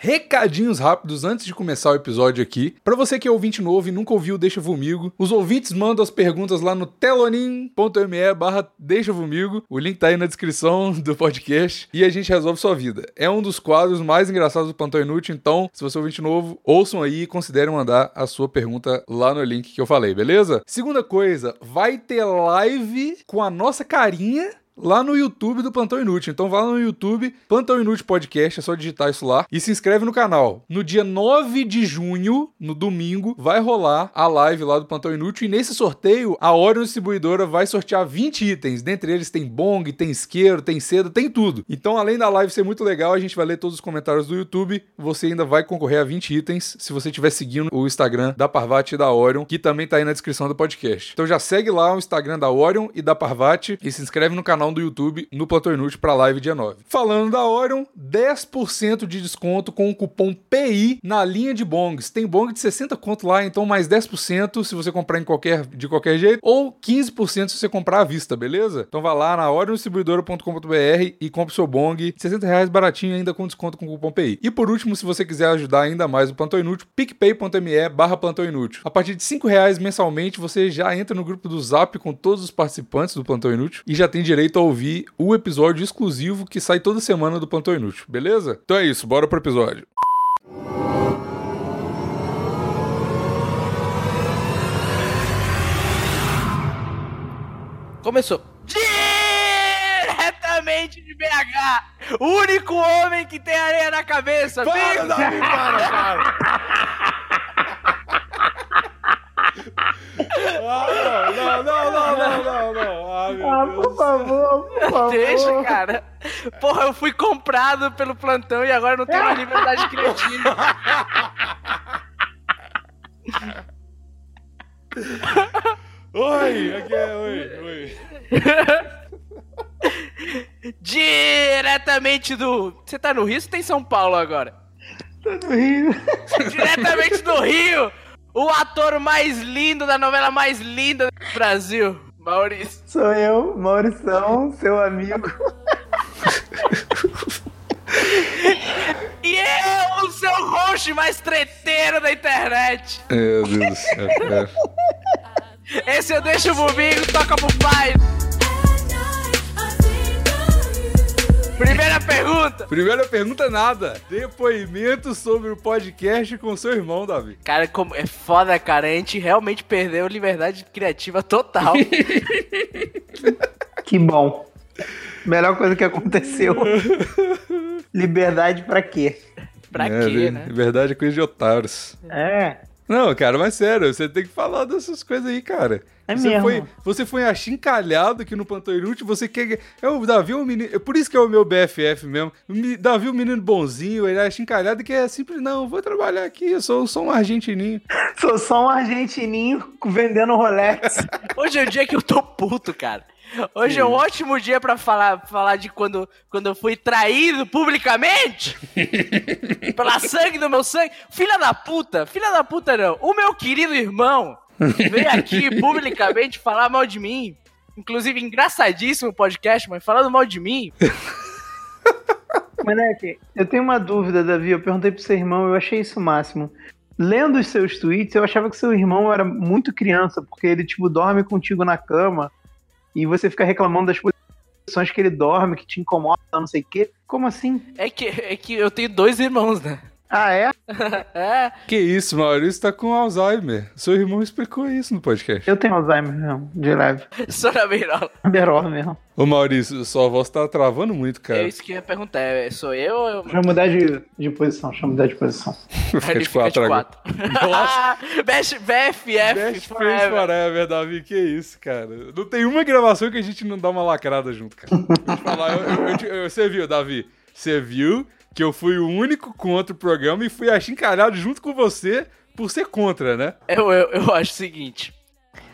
Recadinhos rápidos antes de começar o episódio aqui. Para você que é ouvinte novo e nunca ouviu Deixa Vomigo, os ouvintes mandam as perguntas lá no telonim.me barra Deixa Vomigo. O link tá aí na descrição do podcast e a gente resolve sua vida. É um dos quadros mais engraçados do Plantão Inútil, então, se você é ouvinte novo, ouçam aí e considerem mandar a sua pergunta lá no link que eu falei, beleza? Segunda coisa, vai ter live com a nossa carinha lá no YouTube do Plantão Inútil. Então vá lá no YouTube, Plantão Inútil Podcast, é só digitar isso lá e se inscreve no canal. No dia 9 de junho, no domingo, vai rolar a live lá do Plantão Inútil e nesse sorteio a Orion Distribuidora vai sortear 20 itens. Dentre eles tem bong, tem isqueiro, tem seda, tem tudo. Então além da live ser muito legal, a gente vai ler todos os comentários do YouTube. Você ainda vai concorrer a 20 itens se você estiver seguindo o Instagram da Parvati e da Orion, que também tá aí na descrição do podcast. Então já segue lá o Instagram da Orion e da Parvati e se inscreve no canal do YouTube no Platão Inútil para live dia 9. Falando da Orion, 10% de desconto com o cupom PI na linha de bongs. Tem bong de 60 conto lá, então mais 10% se você comprar em qualquer, de qualquer jeito, ou 15% se você comprar à vista, beleza? Então vá lá na oriondistribuidora.com.br e compre seu bong, 60 reais baratinho ainda com desconto com o cupom PI. E por último, se você quiser ajudar ainda mais o Plantão Inútil, picpay.me barra Plantão Inútil. A partir de 5 reais mensalmente, você já entra no grupo do Zap com todos os participantes do Plantão Inútil e já tem direito a ouvir o episódio exclusivo que sai toda semana do Plantão Inútil, beleza? Então é isso, bora pro episódio. Começou. Diretamente de BH, o único homem que tem areia na cabeça. Para, Big- Davi, para, para. Ah, não, não, não, não, não, não. Ah, meu Ah, Deus. por favor, por favor. Deixa, cara. Porra, eu fui comprado pelo plantão e agora não tenho mais liberdade criativa. Oi, aqui é, oi, oi. Diretamente do. Você tá no Rio ou você tá em São Paulo agora? Tô no Rio. Diretamente do Rio, o ator mais lindo da novela mais linda do Brasil, Maurício. Sou eu, Maurição, seu amigo. E eu, o seu host mais treteiro da internet. Meu Deus do céu, cara. Esse eu deixo o Bubinho, toca pro pai. Primeira pergunta. Primeira pergunta, nada. Depoimento sobre o podcast com seu irmão, Davi. Cara, como é foda, cara. A gente realmente perdeu liberdade criativa total. Que bom. Melhor coisa que aconteceu. Liberdade pra quê? pra É, quê, né? Verdade é coisa de otários. É, Não, cara, mas sério, você tem que falar dessas coisas aí, cara. É você mesmo. Foi, você foi achincalhado aqui no Plantão Inútil, você quer... É o Davi é um menino... é Por isso que é o meu BFF mesmo. Davi é um menino bonzinho, ele é achincalhado que é simples, não, vou trabalhar aqui, eu sou, sou um argentininho. sou só um argentininho vendendo Rolex. Hoje é o dia que eu tô puto, cara. Hoje é um ótimo dia pra falar, falar de quando, quando eu fui traído publicamente pela sangue do meu sangue. Filha da puta, filha da puta não. O meu querido irmão veio aqui publicamente falar mal de mim. Inclusive, engraçadíssimo o podcast, mas falando mal de mim. Moleque, eu tenho uma dúvida, Davi. Eu perguntei pro seu irmão, eu achei isso o máximo. Lendo os seus tweets, eu achava que seu irmão era muito criança, porque ele, tipo, dorme contigo na cama e você fica reclamando das posições que ele dorme, que te incomoda, não sei o quê. Como assim? É que, é que eu tenho dois irmãos, né? Ah, é? É, Que isso, Maurício tá com Alzheimer. Seu irmão explicou isso no podcast. Eu tenho Alzheimer mesmo, de leve. sou na beirola. Berola mesmo. Ô Maurício, sua voz tá travando muito, É cara. isso que eu ia perguntar. é, Sou eu ou eu... Deixa eu mudar de, de posição, deixa eu mudar de posição. Fica de fica quatro de agora. quatro. Nossa. Best, BFF Best Friends forever. Forever, Davi, que isso, cara. Não tem uma gravação que a gente não dá uma lacrada junto, cara. Vou te falar, eu- eu- eu- você viu, Davi? Você viu que eu fui o único contra o programa e fui achincalhado junto com você por ser contra, né? Eu, eu, eu acho o seguinte.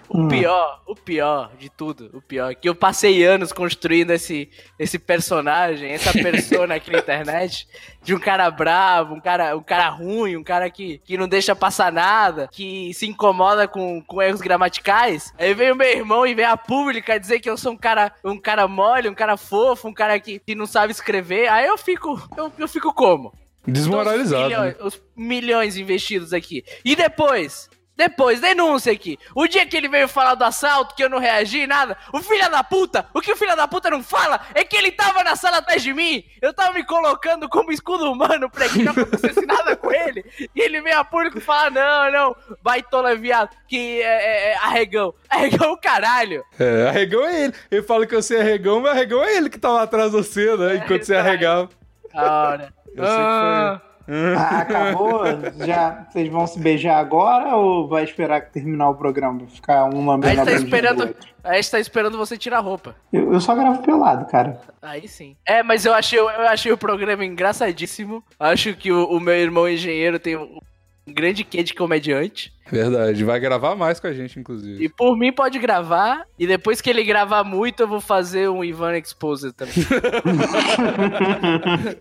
O Hum. pior, o pior de tudo, o pior, é que eu passei anos construindo esse, esse personagem, essa persona aqui na internet, de um cara bravo, um cara, um cara ruim, um cara que, que não deixa passar nada, que se incomoda com, com erros gramaticais. Aí vem o meu irmão e vem a pública dizer que eu sou um cara, um cara mole, um cara fofo, um cara que, que não sabe escrever. Aí eu fico, eu, eu fico como? Desmoralizado. Os milhões, os milhões investidos aqui. E depois? Depois, denúncia aqui. O dia que ele veio falar do assalto, que eu não reagi, nada. O filho da puta, o que o filho da puta não fala é que ele tava na sala atrás de mim. Eu tava me colocando como escudo humano pra que não acontecesse nada com ele. E ele veio a público falar: não, não, baitola viado, que é, é, é arregão. Arregão o caralho. É, arregão é ele. Ele fala que você é arregão, mas arregão é ele que tava atrás de você, né? Enquanto você arregava. Ora. Eu sei que Ah. foi. Ah, acabou? Já vocês vão se beijar agora ou vai esperar que terminar o programa? Vai ficar um lambendo a tá esperando, outro? a gente tá esperando você tirar a roupa. Eu, eu só gravo pelado, cara. Aí sim. É, mas eu achei, eu achei o programa engraçadíssimo. Acho que o, o meu irmão engenheiro tem um grande quê de comediante. Verdade. Vai gravar mais com a gente, inclusive. E por mim pode gravar. E depois que ele gravar muito, eu vou fazer um Ivan Exposer também.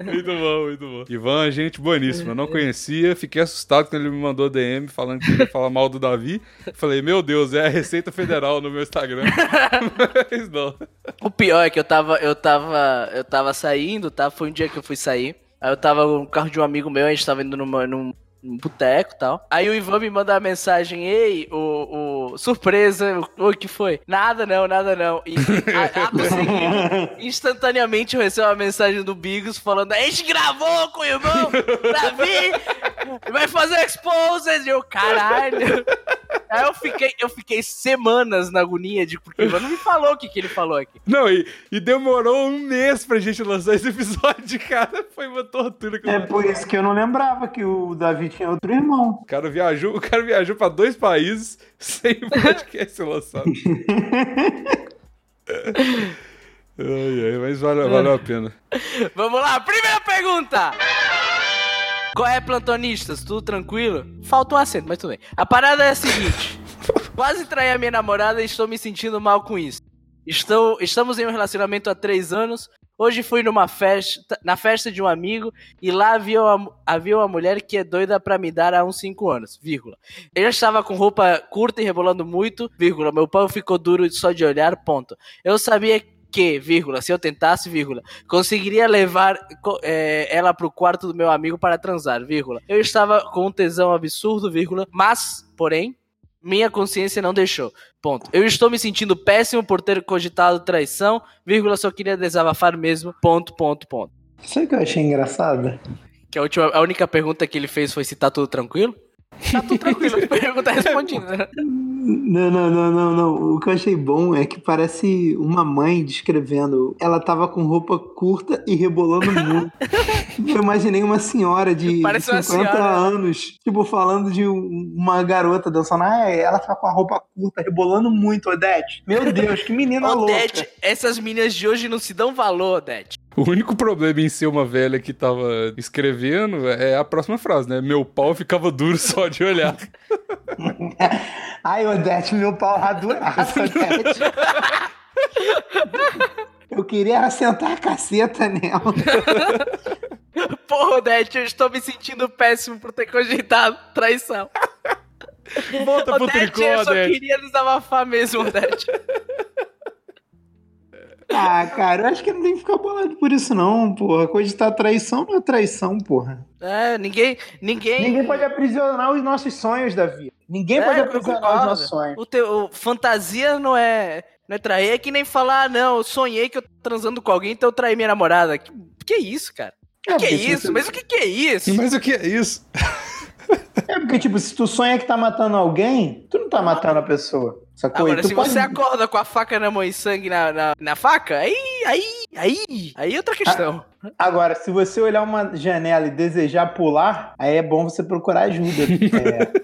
muito bom, muito bom. Ivan, gente boníssima. Eu não conhecia, fiquei assustado quando ele me mandou DM falando que ia falar mal do Davi. Falei, meu Deus, é a Receita Federal no meu Instagram. Mas não. o pior é que eu tava, eu tava, eu tava saindo, tá? Foi um dia que eu fui sair. Aí eu tava no carro de um amigo meu, a gente tava indo numa, num, num boteco e tal. Aí o Ivan me manda uma mensagem, ei, o, o surpresa, o, o que foi? Nada não, nada não. E a- ato seguinte, instantaneamente eu recebo uma mensagem do Bigos falando, a gente gravou com o irmão, Davi, vai fazer exposed, e eu, caralho. Aí eu fiquei, eu fiquei semanas na agonia de porque o Ivan não me falou o que, que ele falou aqui. Não, e, e demorou um mês pra gente lançar esse episódio, cara. Foi uma tortura. É por isso que eu não lembrava que o Davi tinha outro irmão. O cara viajou, o cara viajou pra dois países sem o podcast ser lançado. ai, ai, mas valeu, valeu a pena. Vamos lá, primeira pergunta! Qual é, plantonistas? Tudo tranquilo? Falta um acento, mas tudo bem. A parada é a seguinte: quase traí a minha namorada e estou me sentindo mal com isso. Estou, estamos em um relacionamento há três anos. Hoje fui numa festa, na festa de um amigo e lá havia uma, havia uma mulher que é doida pra me dar há uns cinco anos, vírgula. Eu estava com roupa curta e rebolando muito, vírgula. Meu pão ficou duro só de olhar, ponto. Eu sabia que, vírgula, se eu tentasse, vírgula, conseguiria levar é, ela pro quarto do meu amigo para transar, vírgula. Eu estava com um tesão absurdo, vírgula, mas, porém, minha consciência não deixou. Ponto. Eu estou me sentindo péssimo por ter cogitado traição, vírgula, só queria desabafar mesmo. Ponto, ponto, ponto. Sabe o que eu achei engraçado? Que a, última, a única pergunta que ele fez foi se tá tudo tranquilo? Tá tudo tranquilo, pergunta respondida. né? Não, não, não, não, não. O que eu achei bom é que parece uma mãe descrevendo. Ela tava com roupa curta e rebolando muito. eu imaginei uma senhora de Parece uma 50 senhora. anos, tipo, falando de um- uma garota dançando. Ah, ela tá com a roupa curta, rebolando muito, Odete. Meu Deus, que menina Odete, louca. essas meninas de hoje não se dão valor, Odete. O único problema em ser uma velha que tava escrevendo é a próxima frase, né? Meu pau ficava duro só de olhar. Ai, Odete, meu pau raduraço, Odete. Eu queria sentar a caceta nela. Porra, Odete, eu estou me sentindo péssimo por ter cogitado traição. Volta pro Odete, tricô, eu só Odete. queria desabafar mesmo, Odete. Ah, cara, eu acho que não tem que ficar bolado por isso, não, porra. Cogitar traição não é traição, porra. É, ninguém, ninguém... Ninguém pode aprisionar os nossos sonhos, Davi. Ninguém É, pode aprisionar os nossos sonhos. O teu, o- fantasia não é, não é trair, é que nem falar, ah, não, eu sonhei que eu tô transando com alguém, então eu traí minha namorada. Que, que isso, cara? É, que é isso? você- Mas o que, que é isso? Mas o que é isso? É porque, tipo, se tu sonha que tá matando alguém, tu não tá matando a pessoa. Sacou? Agora, E tu se pode- você acorda com a faca na mão e sangue na, na, na faca, aí, aí, aí, aí é outra questão. Agora, se você olhar uma janela e desejar pular, aí é bom você procurar ajuda.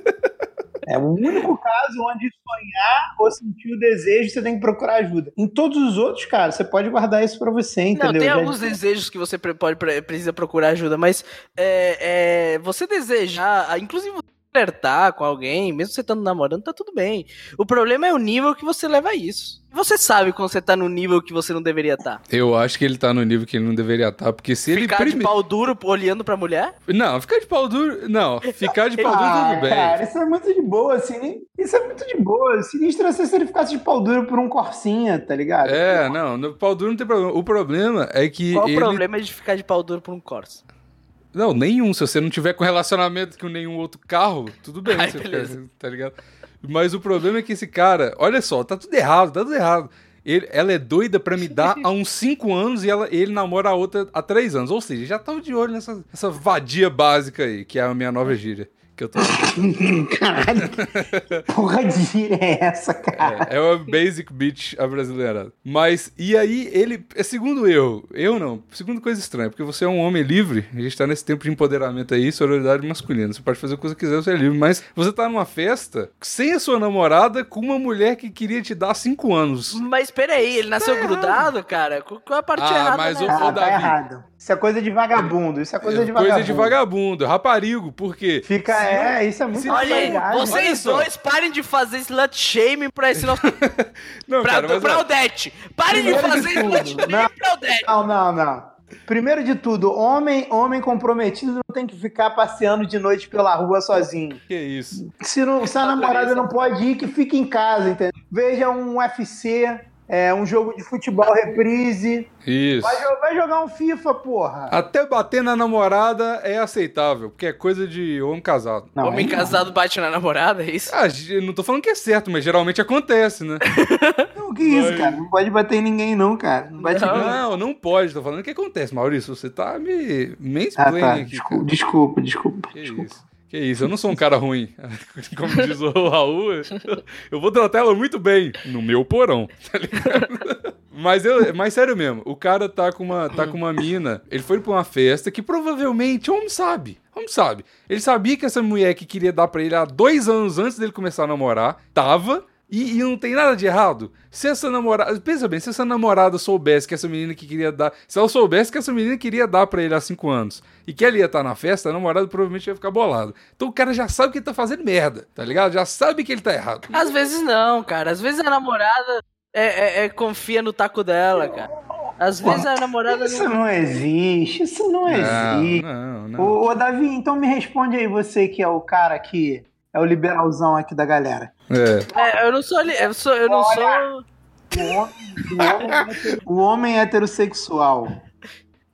É, é o único caso onde sonhar ou sentir o desejo, você tem que procurar ajuda. Em todos os outros, cara, você pode guardar isso pra você, Não, entendeu? tem Já- alguns desejos que você pode, pre- precisa procurar ajuda, mas é, é, você desejar, ah, inclusive flertar com alguém, mesmo você estando namorando, tá tudo bem. O problema é o nível que você leva a isso. E Você sabe quando você tá no nível que você não deveria estar. Eu acho que ele tá no nível que ele não deveria estar, porque se ele Ficar de pau duro olhando pra mulher? Não, ficar de pau duro. Não, ficar de pau duro Ah, tudo bem. cara, isso é muito de boa, assim. Isso é muito de boa. Sinistro ser se ele ficasse de pau duro por um corsinha, tá ligado? É, não, no pau duro não tem problema. O problema é que Qual ele. o problema de ficar de pau duro por um Corsa? Não, nenhum. Se você não tiver com relacionamento com nenhum outro carro, tudo bem. Ai, você beleza. fica- tá ligado? Mas o problema é que esse cara, olha só, tá tudo errado, tá tudo errado. Ele- ela é doida pra me dar há uns 5 anos e ela, ele namora a outra há 3 anos. Ou seja, já tava de olho nessa, nessa vadia básica aí, que é a minha nova gíria. Que eu tô... Caralho. Porra de gíria é essa, cara? É, é uma basic bitch a brasileira. Mas, e aí, ele. É segundo eu. Eu não. Segundo coisa estranha, porque você é um homem livre. A gente tá nesse tempo de empoderamento aí, sororidade masculina. Você pode fazer o que você quiser, você é livre. Mas você tá numa festa sem a sua namorada com uma mulher que queria te dar cinco anos. Mas peraí, ele nasceu grudado, cara? Qual é a parte Ah, errada? mas né? o- Ah, tá Davi. errado. Isso é coisa de vagabundo. Isso é coisa de vagabundo. Coisa de vagabundo, raparigo, porque. Fica, é, isso é muito Olha aí. Olha vocês só. dois parem de fazer slut shaming pra esse nosso. Não, pra, cara, mas, pra Odete! Parem de de fazer tudo, slut shaming não. pra Odete! Não, não, não. Primeiro de tudo, homem, homem comprometido não tem que ficar passeando de noite pela rua sozinho. que isso. Se, não, se a namorada não pode ir, que fique em casa, entendeu? Veja um UFC, é, um jogo de futebol reprise. Isso. Vai, vai jogar um FIFA, porra. Até bater na namorada é aceitável, porque é coisa de homem casado. Não, Homem não. casado bate na namorada, é isso? Ah, não tô falando que é certo, mas geralmente acontece, né? Não, que isso, Vai. cara? Não pode bater em ninguém, não, cara. Não bate Não. ninguém. Não, não pode. Tô falando o que acontece, Maurício. Você tá me Ah, mansplaining tá. aqui, Desculpa, desculpa, desculpa. Que desculpa. Que isso, eu não sou um cara ruim. Como diz o Raul, eu vou tratar ela muito bem no meu porão, tá ligado? Mas, eu, mas sério mesmo, o cara tá com, uma, tá com uma mina, ele foi pra uma festa que provavelmente, homem sabe, homem sabe. Ele sabia que essa mulher que queria dar pra ele há dois anos antes dele começar a namorar, tava, e, e não tem nada de errado. Se essa namorada, pensa bem, se essa namorada soubesse que essa menina que queria dar, se ela soubesse que essa menina queria dar pra ele há cinco anos e que ela ia estar na festa, a namorada provavelmente ia ficar bolada. Então o cara já sabe que ele tá fazendo merda, tá ligado? Já sabe que ele tá errado. Às vezes não, cara. Às vezes a namorada é, é- é- confia no taco dela, cara. Às vezes a namorada Isso não. não existe, isso não existe. não, não. Ô, ô, Davi, então me responde aí, você que é o cara que é o liberalzão aqui da galera. É. É, eu não sou. li- Eu, sou, eu não sou. O homem, o homem- homem heterossexual,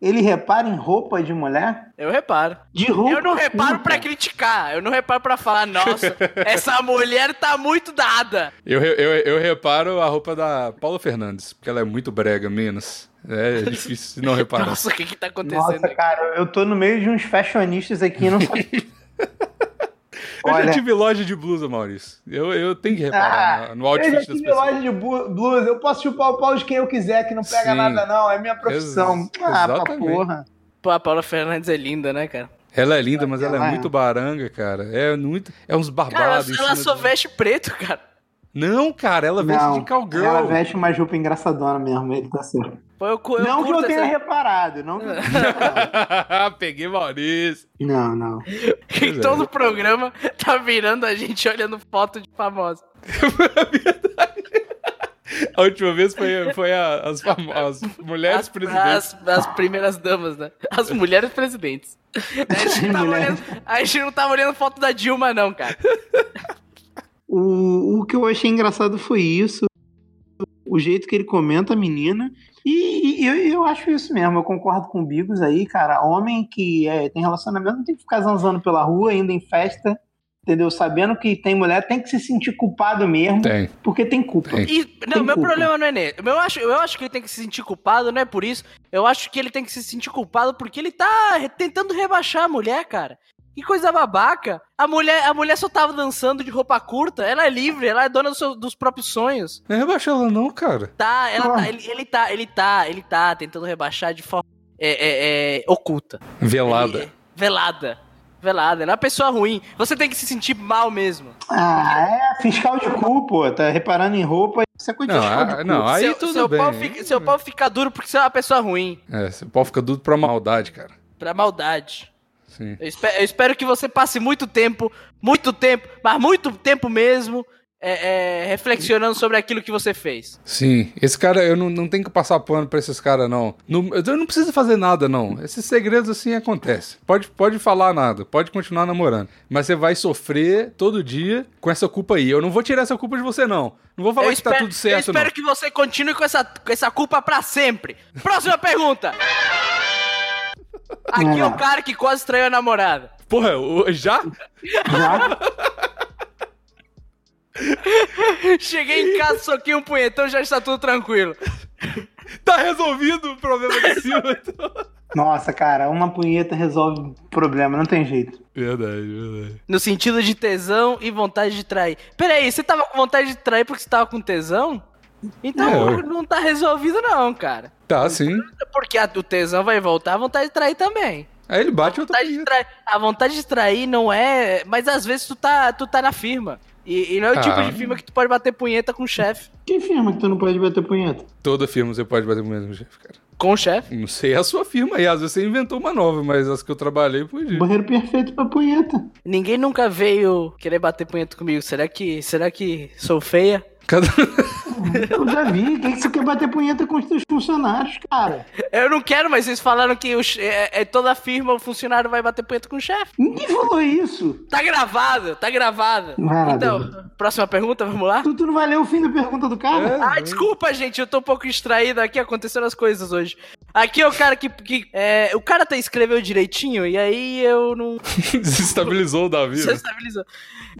ele repara em roupa de mulher? Eu reparo. De roupa. Eu não reparo pra criticar. Eu não reparo pra falar, nossa, essa mulher tá muito dada. Eu, eu, eu reparo a roupa da Paula Fernandes, porque ela é muito brega, menos. É difícil não reparar. Nossa, o que que tá acontecendo? Nossa, aqui? cara, eu tô no meio de uns fashionistas aqui, não sei. Eu Olha- já tive loja de blusa, Maurício. Eu, eu tenho que reparar Ah, no eu outfit já das tive pessoas. loja de blusa, eu posso chupar o pau de quem eu quiser, que não pega Sim. nada não, é minha profissão. Ex- ah, pra porra. Pô, a Paula Fernandes é linda, né, cara? Ela é linda, mas ela é é. muito baranga, cara. É muito. É uns Cara, barbados. em ela, só veste preto, cara. Não, cara, ela veste Não, de cowgirl. ela veste uma roupa engraçadona mesmo, ele tá certo. Pô, eu, eu não que eu tenha essa... reparado, não que eu tenha reparado. Peguei Maurício. Não, não. Em é. todo o programa tá virando a gente olhando foto de famosa. A última vez foi, foi a- as, famo- as mulheres As, presidentes. as, as primeiras damas, né? As mulheres presidentes. A gente, não tava Mulheres. olhando, a gente não tava olhando foto da Dilma, não, cara. O, o que eu achei engraçado foi isso. O jeito que ele comenta a menina. E, e eu, eu acho isso mesmo, eu concordo com o Bigos aí, cara. Homem que é, tem relacionamento não tem que ficar zanzando pela rua, indo em festa, entendeu? Sabendo que tem mulher, tem que se sentir culpado mesmo, Tem. porque tem culpa. Tem. E, não, Tem meu culpa. problema não é nele. Eu acho, eu acho que ele tem que se sentir culpado, não é por isso. Eu acho que ele tem que se sentir culpado porque ele tá tentando rebaixar a mulher, cara. Que coisa babaca. A mulher, a mulher só tava dançando de roupa curta. Ela é livre, ela é dona do seu- dos próprios sonhos. Não é rebaixar ela, não, cara. Tá, ela Ah. tá, ele, ele tá, ele tá, ele tá tentando rebaixar de forma é, é, é, oculta. Velada. Ele- velada. Velada. Ela é uma pessoa ruim. Você tem que se sentir mal mesmo. Ah, é fiscal de cu, pô. Tá reparando em roupa. Isso é coisa de Não, não, aí seu, tudo seu bem. Pau fica, seu pau fica duro porque você é uma pessoa ruim. É, o pau fica duro pra maldade, cara. Pra maldade. Sim. Eu espero, eu espero que você passe muito tempo, muito tempo, mas muito tempo mesmo, é, é, reflexionando sobre aquilo que você fez. Sim, esse cara, eu não, não tenho que passar pano pra esses caras, não. não. Eu não preciso fazer nada, não. Esses segredos assim acontecem. Pode, pode falar nada, pode continuar namorando. Mas você vai sofrer todo dia com essa culpa aí. Eu não vou tirar essa culpa de você, não. Não vou falar eu que espero, tá tudo eu certo, espero não. que você continue com essa, com essa culpa pra sempre. Próxima pergunta. Aqui é É. o cara que quase traiu a namorada. Porra, o- já? Já? Cheguei em casa, soquei um punhetão, já está tudo tranquilo. Tá resolvido o problema de cima. então. Nossa, cara, uma punheta resolve o problema, não tem jeito. Verdade, verdade. No sentido de tesão e vontade de trair. Peraí, você tava com vontade de trair porque você tava com tesão? Então É, não tá resolvido não, cara. Tá, sim. Porque a- o tesão vai voltar, a vontade de trair também. Aí ele bate A vontade, de trair, a vontade de trair não é. Mas às vezes tu tá, tu tá na firma. E, e não é o tipo Ah. de firma que tu pode bater punheta com o chefe. Que firma que tu não pode bater punheta? Toda firma você pode bater punheta com o chefe, cara. Com o chefe? Não sei a sua firma aí, às vezes você inventou uma nova, mas as que eu trabalhei podia. Banheiro perfeito pra punheta. Ninguém nunca veio querer bater punheta comigo. Será que. Será que sou feia? Cada... Eu já vi. Quem que você quer bater punheta com os teus funcionários, cara? Eu não quero, mas vocês falaram que o che- é, é toda firma o funcionário vai bater punheta com o chefe. Ninguém falou isso. Tá gravado, tá gravado. Ah, então, próxima pergunta, vamos lá? Tu, tu não vai ler o fim da pergunta do cara? Ah, desculpa, gente, eu tô um pouco distraído aqui, aconteceram as coisas hoje. Aqui é o cara que. que é, o cara tá escreveu direitinho e aí eu não. Desestabilizou o Davi. Você né?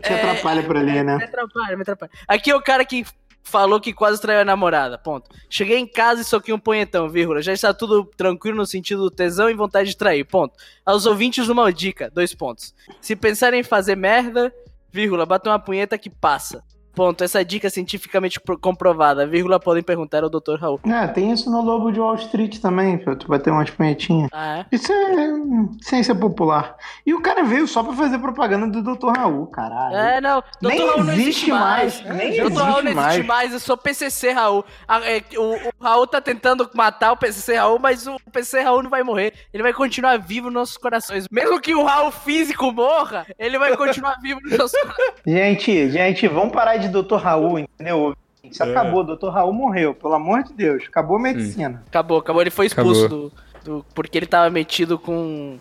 Te atrapalha pra ler, Me né? atrapalha, me atrapalha. Aqui é o cara que falou que quase traiu a namorada, ponto. Cheguei em casa e soquei um punhetão, vírgula. Já está tudo tranquilo no sentido do tesão e vontade de trair, ponto. Aos ouvintes, uma dica, dois pontos. Se pensarem em fazer merda, vírgula, bata uma punheta que passa. Ponto. Essa dica é cientificamente pro- comprovada, vírgula, podem perguntar ao Dr. Raul. É, tem isso no Lobo de Wall Street também, tu bater umas punhetinhas. Ah, é? Isso é hum, ciência popular. E o cara veio só pra fazer propaganda do Dr. Raul, caralho. É, não. Dr. Nem Raul não existe existe mais. mais, nem Dr. Raul não existe existe mais. Eu sou PCC Raul. É, o, o Raul tá tentando matar o PCC Raul, mas o PCC Raul não vai morrer. Ele vai continuar vivo nos nossos corações. Mesmo que o Raul físico morra, ele vai continuar vivo nos nossos corações. Gente, gente, vamos parar de Dr. Raul, entendeu? Isso É. acabou, Dr. Raul morreu, pelo amor de Deus. Acabou a medicina. Acabou, acabou. Ele foi expulso do, do- Porque ele tava metido com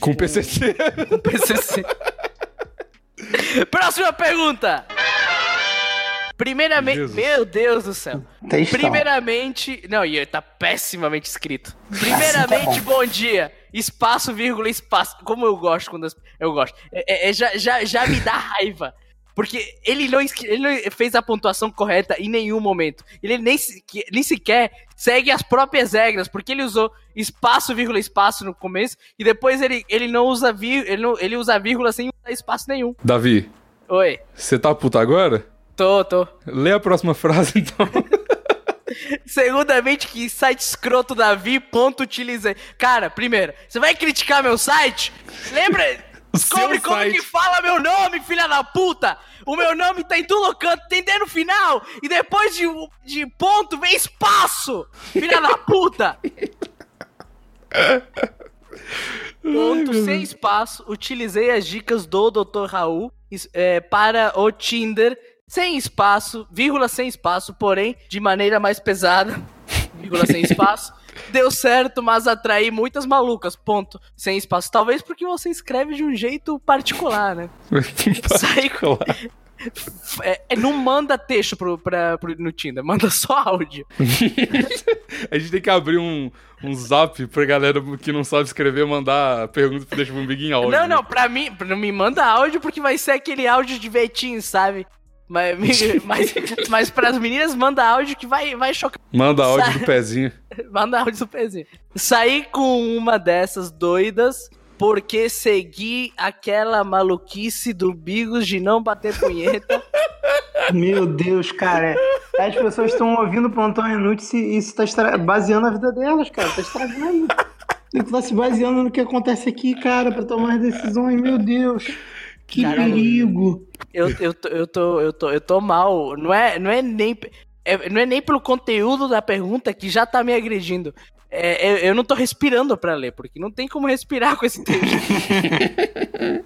Com o PCC. o PCC. Próxima pergunta. Primeiramente, Jesus. meu Deus do céu. Textão. Primeiramente. Não, e tá pessimamente escrito. Primeiramente, bom dia. Espaço, vírgula, espaço. Como eu gosto quando. as- Eu gosto. É- é- é- já, já, já me dá raiva. Porque ele não, ele não fez a pontuação correta em nenhum momento. Ele nem, nem sequer segue as próprias regras, porque ele usou espaço, vírgula, espaço no começo, e depois ele, ele não usa vírgula, ele, não- ele usa vírgula sem usar espaço nenhum. Davi, Oi, você tá puto agora? tô, tô. Lê a próxima frase, então. Segundamente, que site escroto Davi, ponto utilizei. Cara, primeiro, você vai criticar meu site? Lembra? Descobre como site. que fala meu nome, filha da puta! O meu nome tá em todo canto, tem D no final, e depois de, de ponto vem espaço! Filha da puta! Ponto sem espaço, utilizei as dicas do Dr. Raul é, para o Tinder, sem espaço, vírgula sem espaço, porém de maneira mais pesada, vírgula sem espaço. Deu certo, mas atraí muitas malucas, ponto, sem espaço. Talvez porque você escreve de um jeito particular, né? Sai com- É, é, não manda texto pro, pra, pro- no Tinder, manda só áudio. A gente tem que abrir um, um zap pra galera que não sabe escrever mandar pergunta pro Deixa Comigo em áudio. Não, não, pra mim, não me manda áudio porque vai ser aquele áudio de vetinho, sabe? Mas, mas, mas pras meninas, manda áudio que vai, vai chocar. Manda áudio Sai. do pezinho. Manda áudio do pezinho. Saí com uma dessas doidas porque segui aquela maluquice do Bigos de não bater punheta. Meu Deus, cara. é- As pessoas estão ouvindo o plantão inútil e isso tá estra- baseando a vida delas, cara. Tá estragando. Tem que estar se baseando no que acontece aqui, cara, pra tomar as decisões. Meu Deus. Que Caralho. perigo. Eu, eu, tô, eu, tô, eu, tô, eu tô mal. Não é, não é nem. É- não é nem pelo conteúdo da pergunta que já tá me agredindo. É, eu, eu não tô respirando pra ler, porque não tem como respirar com esse texto.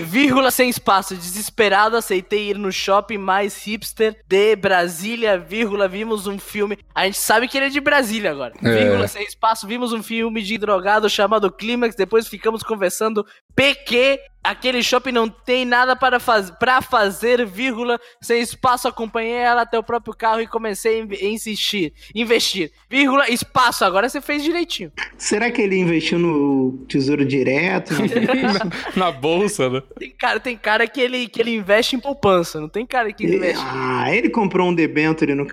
Vírgula sem espaço. Desesperado, aceitei ir no shopping mais hipster de Brasília. Vírgula, vimos um filme. A gente sabe que ele é de Brasília agora. É. Vírgula sem espaço. Vimos um filme de drogado chamado Clímax. Depois ficamos conversando. PQ. Aquele shopping não tem nada para faz... pra fazer, vírgula, sem espaço, acompanhei ela até o próprio carro e comecei a insistir, investir, vírgula, espaço, agora você fez direitinho. Será que ele investiu no Tesouro Direto? Na, na bolsa, né? Tem cara, tem cara que, ele, que ele investe em poupança, não tem cara que investe. ah, ele comprou um debenture ca- no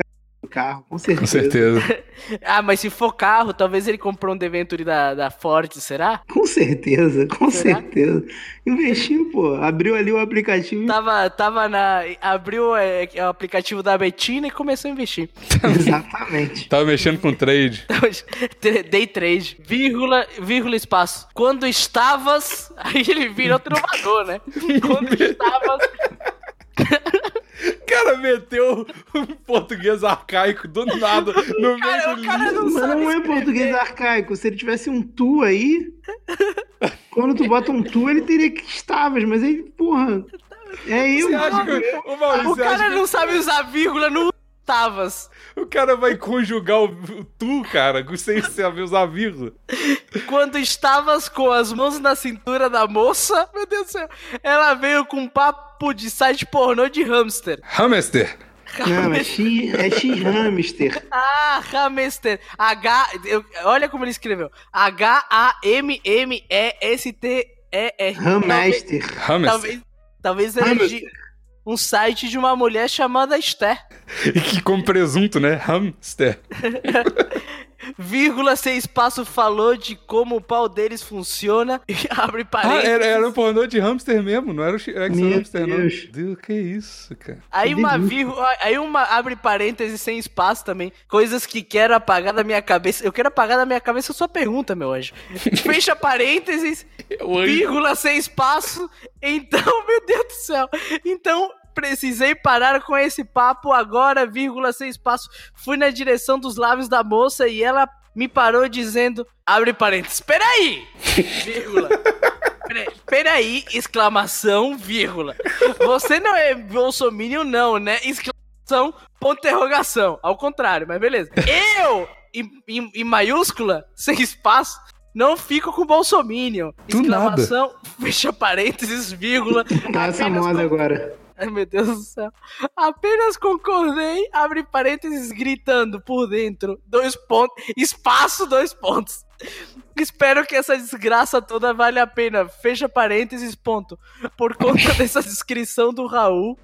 carro, com certeza. Com certeza. Ah, mas se for carro, talvez ele comprou um Deventure da, da Ford, será? Com certeza, com Será? certeza. Investiu, pô. Abriu ali o aplicativo. Tava, tava na. Abriu é, o aplicativo da Betina e começou a investir. Exatamente. Tava mexendo com trade. Day trade, vírgula, vírgula espaço. Quando estavas. Aí ele vira trovador, né? Quando estavas. O cara meteu um português arcaico do nada no meio Cara, do o cara não não é português arcaico. Se ele tivesse um tu aí, quando tu bota um tu, ele teria que estavas, mas aí, porra. É eu, Você acha mano. que, ô, Maurício, O cara que não sabe usar vírgula no estavas. o cara vai conjugar o, o tu, cara, sem saber usar vírgula? Quando estavas com as mãos na cintura da moça, meu Deus do céu, ela veio com um papo de site pornô de hamster. Hamster. Não, é X, é. Ah, hamster. H. eu- olha como ele escreveu: H-A-M-M-E-S-T-E-R. Hamster. Hamster. Talvez, talvez ele Hamster. de um site de uma mulher chamada Esther. E que com presunto, né? Hamster. Vírgula sem espaço falou de como o pau deles funciona e abre Ah, parênteses. era, era um pornô de hamster mesmo, não era o Meu hamster, não. Deus. Deus, que isso, cara. Aí Que uma vírgula, aí uma abre parênteses sem espaço também. Coisas que quero apagar da minha cabeça. Eu quero apagar da minha cabeça a sua pergunta, meu anjo. Fecha parênteses, vírgula sem espaço. Então, meu Deus do céu. Então, precisei parar com esse papo agora, vírgula sem espaço. Fui na direção dos lábios da moça e ela me parou dizendo, abre parênteses, peraí, vírgula. Peraí, exclamação, vírgula. Você não é bolsominion, não, né? Exclamação, ponto de interrogação. Ao contrário, mas beleza. Eu, em, em- em maiúscula, sem espaço, não fico com bolsominion. Do nada. Exclamação, fecha parênteses, vírgula. Tá essa moda com- agora. Ai, meu Deus do céu. Apenas concordei, abre parênteses, gritando por dentro. Dois pontos. Espaço, dois pontos. Espero que essa desgraça toda vale a pena. Fecha parênteses, ponto. Por conta dessa descrição do Raul.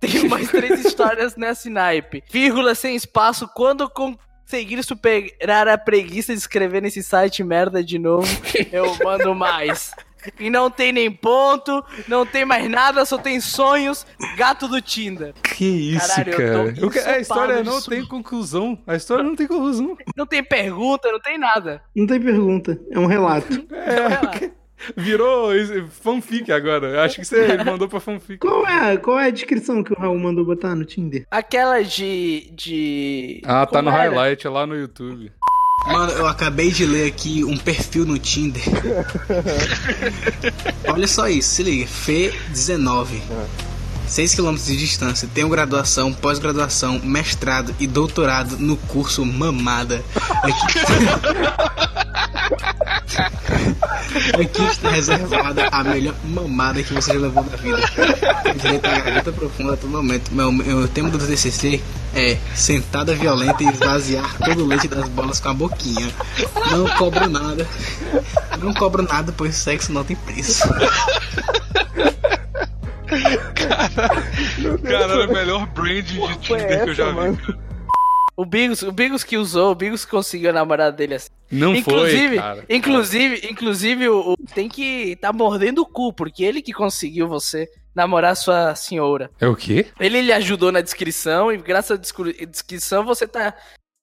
Tenho mais três histórias nessa naipe. Vírgula sem espaço. Quando conseguir superar a preguiça de escrever nesse site merda de novo, eu mando mais. E não tem nem ponto, não tem mais nada, só tem sonhos. Gato do Tinder. Que isso, Caralho, eu cara. que- a história não disso. tem conclusão. A história não tem conclusão. Não tem pergunta, não tem nada. Não tem pergunta, é um relato. É, virou isso- fanfic agora. Acho que você mandou pra fanfic. Qual é, qual é a descrição que o Raul mandou botar no Tinder? Aquela de. de. Ah, tá como no era? highlight é lá no YouTube. Mano, eu acabei de ler aqui um perfil no Tinder. Olha só isso, se liga. Fê19. 6 km de distância. Tenho graduação, pós-graduação, mestrado e doutorado no curso Mamada. Aqui, Aqui está reservada a melhor mamada que você já levou na vida. Direito à garganta profunda a todo momento. Meu, meu tema do TCC é sentada violenta e esvaziar todo o leite das bolas com a boquinha. Não cobro nada. Não cobro nada, pois sexo não tem preço. Cara, era o melhor brand de Tinder que eu já vi. O Bigos, o Bigos que usou, o Bigos que conseguiu a namorada dele assim. Não inclusive, foi, cara. inclusive, inclusive, o, o- tem que tá mordendo o cu, porque ele que conseguiu você namorar sua senhora. É o quê? Ele lhe ajudou na descrição e graças à descri- descrição você tá,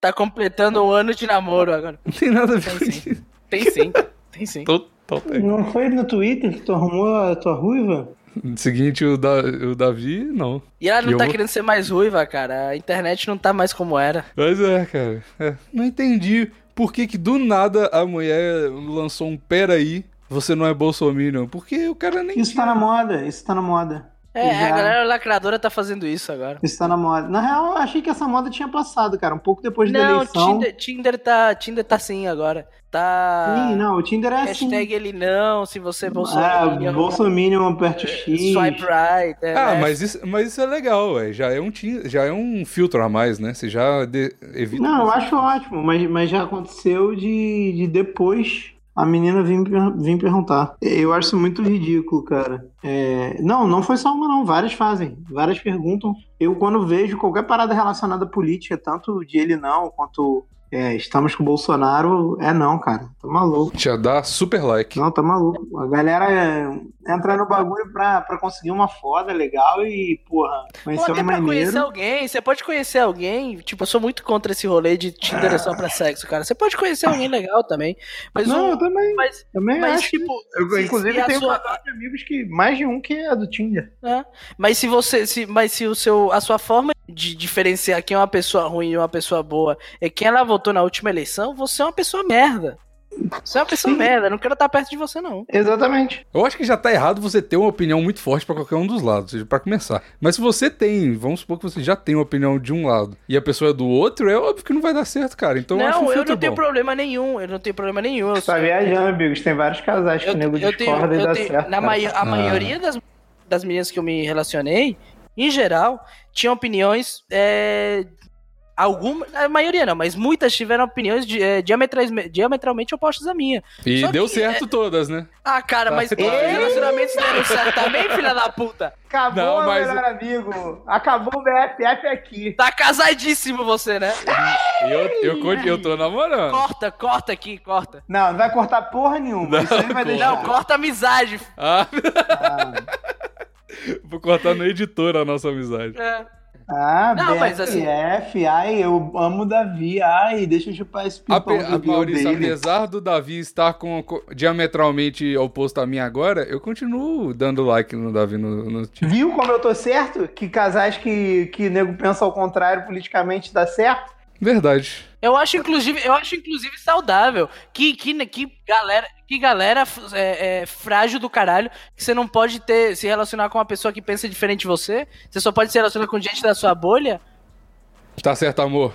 tá completando um ano de namoro agora. Não tem nada a ver Tem com sim. isso. Tem sim, tem sim. Total tem. Não foi no Twitter que tu arrumou a tua ruiva? Seguinte, o, da, o Davi, não. E ela não E eu tá vou- querendo ser mais ruiva, cara. A internet não tá mais como era. Mas é, cara. é. Não entendi por que, que do nada a mulher lançou um peraí, você não é bolsominion. Porque o cara nem. Isso tá na moda, isso tá na moda. É, Já. a galera lacradora tá fazendo isso agora. Isso tá na moda. Na real, eu achei que essa moda tinha passado, cara. Um pouco depois da Não, eleição. Tinder, Tinder tá, Tinder tá sim agora. Tá. Sim, não, o Tinder é assim. Hashtag ele não, se você é É, Bolsonaro. Bolsominion aperte o X. Swipe right. É, Ah, né? mas isso, mas isso é legal, ué. Já é um já é um filtro a mais, né? Você já de- evita. Não, eu acho ótimo, mas, mas já aconteceu de, de depois a menina per- vir perguntar. Eu acho isso muito ridículo, cara. É, não, não foi só uma, não. Várias fazem. Várias perguntam. Eu, quando vejo qualquer parada relacionada à política, tanto de ele não, quanto é, estamos com o Bolsonaro, é não, cara. Tá maluco. Já dá super like. Não, tá maluco. A galera é, entra no bagulho pra, pra conseguir uma foda legal e, porra, Pô, conhecer até um pra conhecer alguém, você pode conhecer alguém. Tipo, eu sou muito contra esse rolê de Tinder é só pra sexo, cara. Você pode conhecer alguém legal também. Mas, Não, o- eu também, mas, também mas acho. tipo. Eu, inclusive, tenho sua- um de amigos que. Mais de um que é do Tinder. É. Mas se você. Se, mas se o seu, a sua forma de diferenciar quem é uma pessoa ruim e uma pessoa boa é quem ela votou na última eleição, você é uma pessoa merda. Você é uma pessoa Sim. merda. Eu não quero estar perto de você, não. Exatamente. Eu acho que já tá errado você ter uma opinião muito forte pra qualquer um dos lados, seja, pra começar. Mas se você tem, vamos supor que você já tem uma opinião de um lado e a pessoa é do outro, é óbvio que não vai dar certo, cara. Então eu acho um não, eu não tenho bom. problema nenhum. Eu não tenho problema nenhum. Eu Tá viajando, amigos. Tem vários casais que eu, o nego discorda e dá tenho- certo. na mai- a Ah. maioria das, das meninas que eu me relacionei, em geral, tinham opiniões. É, alguma, a maioria não, mas muitas tiveram opiniões de, é, diametrais- diametralmente opostas à minha. E Só deu que, certo todas, né? Ah, cara, Tá mas os relacionamentos deram certo também, filha da puta. Acabou, Não, meu mas- melhor amigo. Acabou o BFF aqui. Tá casadíssimo você, né? Eu, eu, con- eu tô namorando. Corta, corta aqui, corta. Não, não vai cortar porra nenhuma. Não, Isso aí vai deixar. Não, corta a amizade. Ah, Ah, vou cortar no editor a nossa amizade. É. ah Não, BFF. mas assim- Ai, eu amo o Davi. Ai, deixa eu chupar esse pipão Ape, do Maurício, dele. apesar do Davi estar com, com- diametralmente oposto a mim agora, eu continuo dando like no Davi no, no Viu como eu tô certo? Que casais que, que nego pensa ao contrário politicamente dá certo? Verdade. Eu acho, inclusive, eu acho, inclusive, saudável. Que, que, que galera, que galera é, é, frágil do caralho. Que você não pode ter, se relacionar com uma pessoa que pensa diferente de você. Você só pode se relacionar com gente da sua bolha. Tá certo, amor.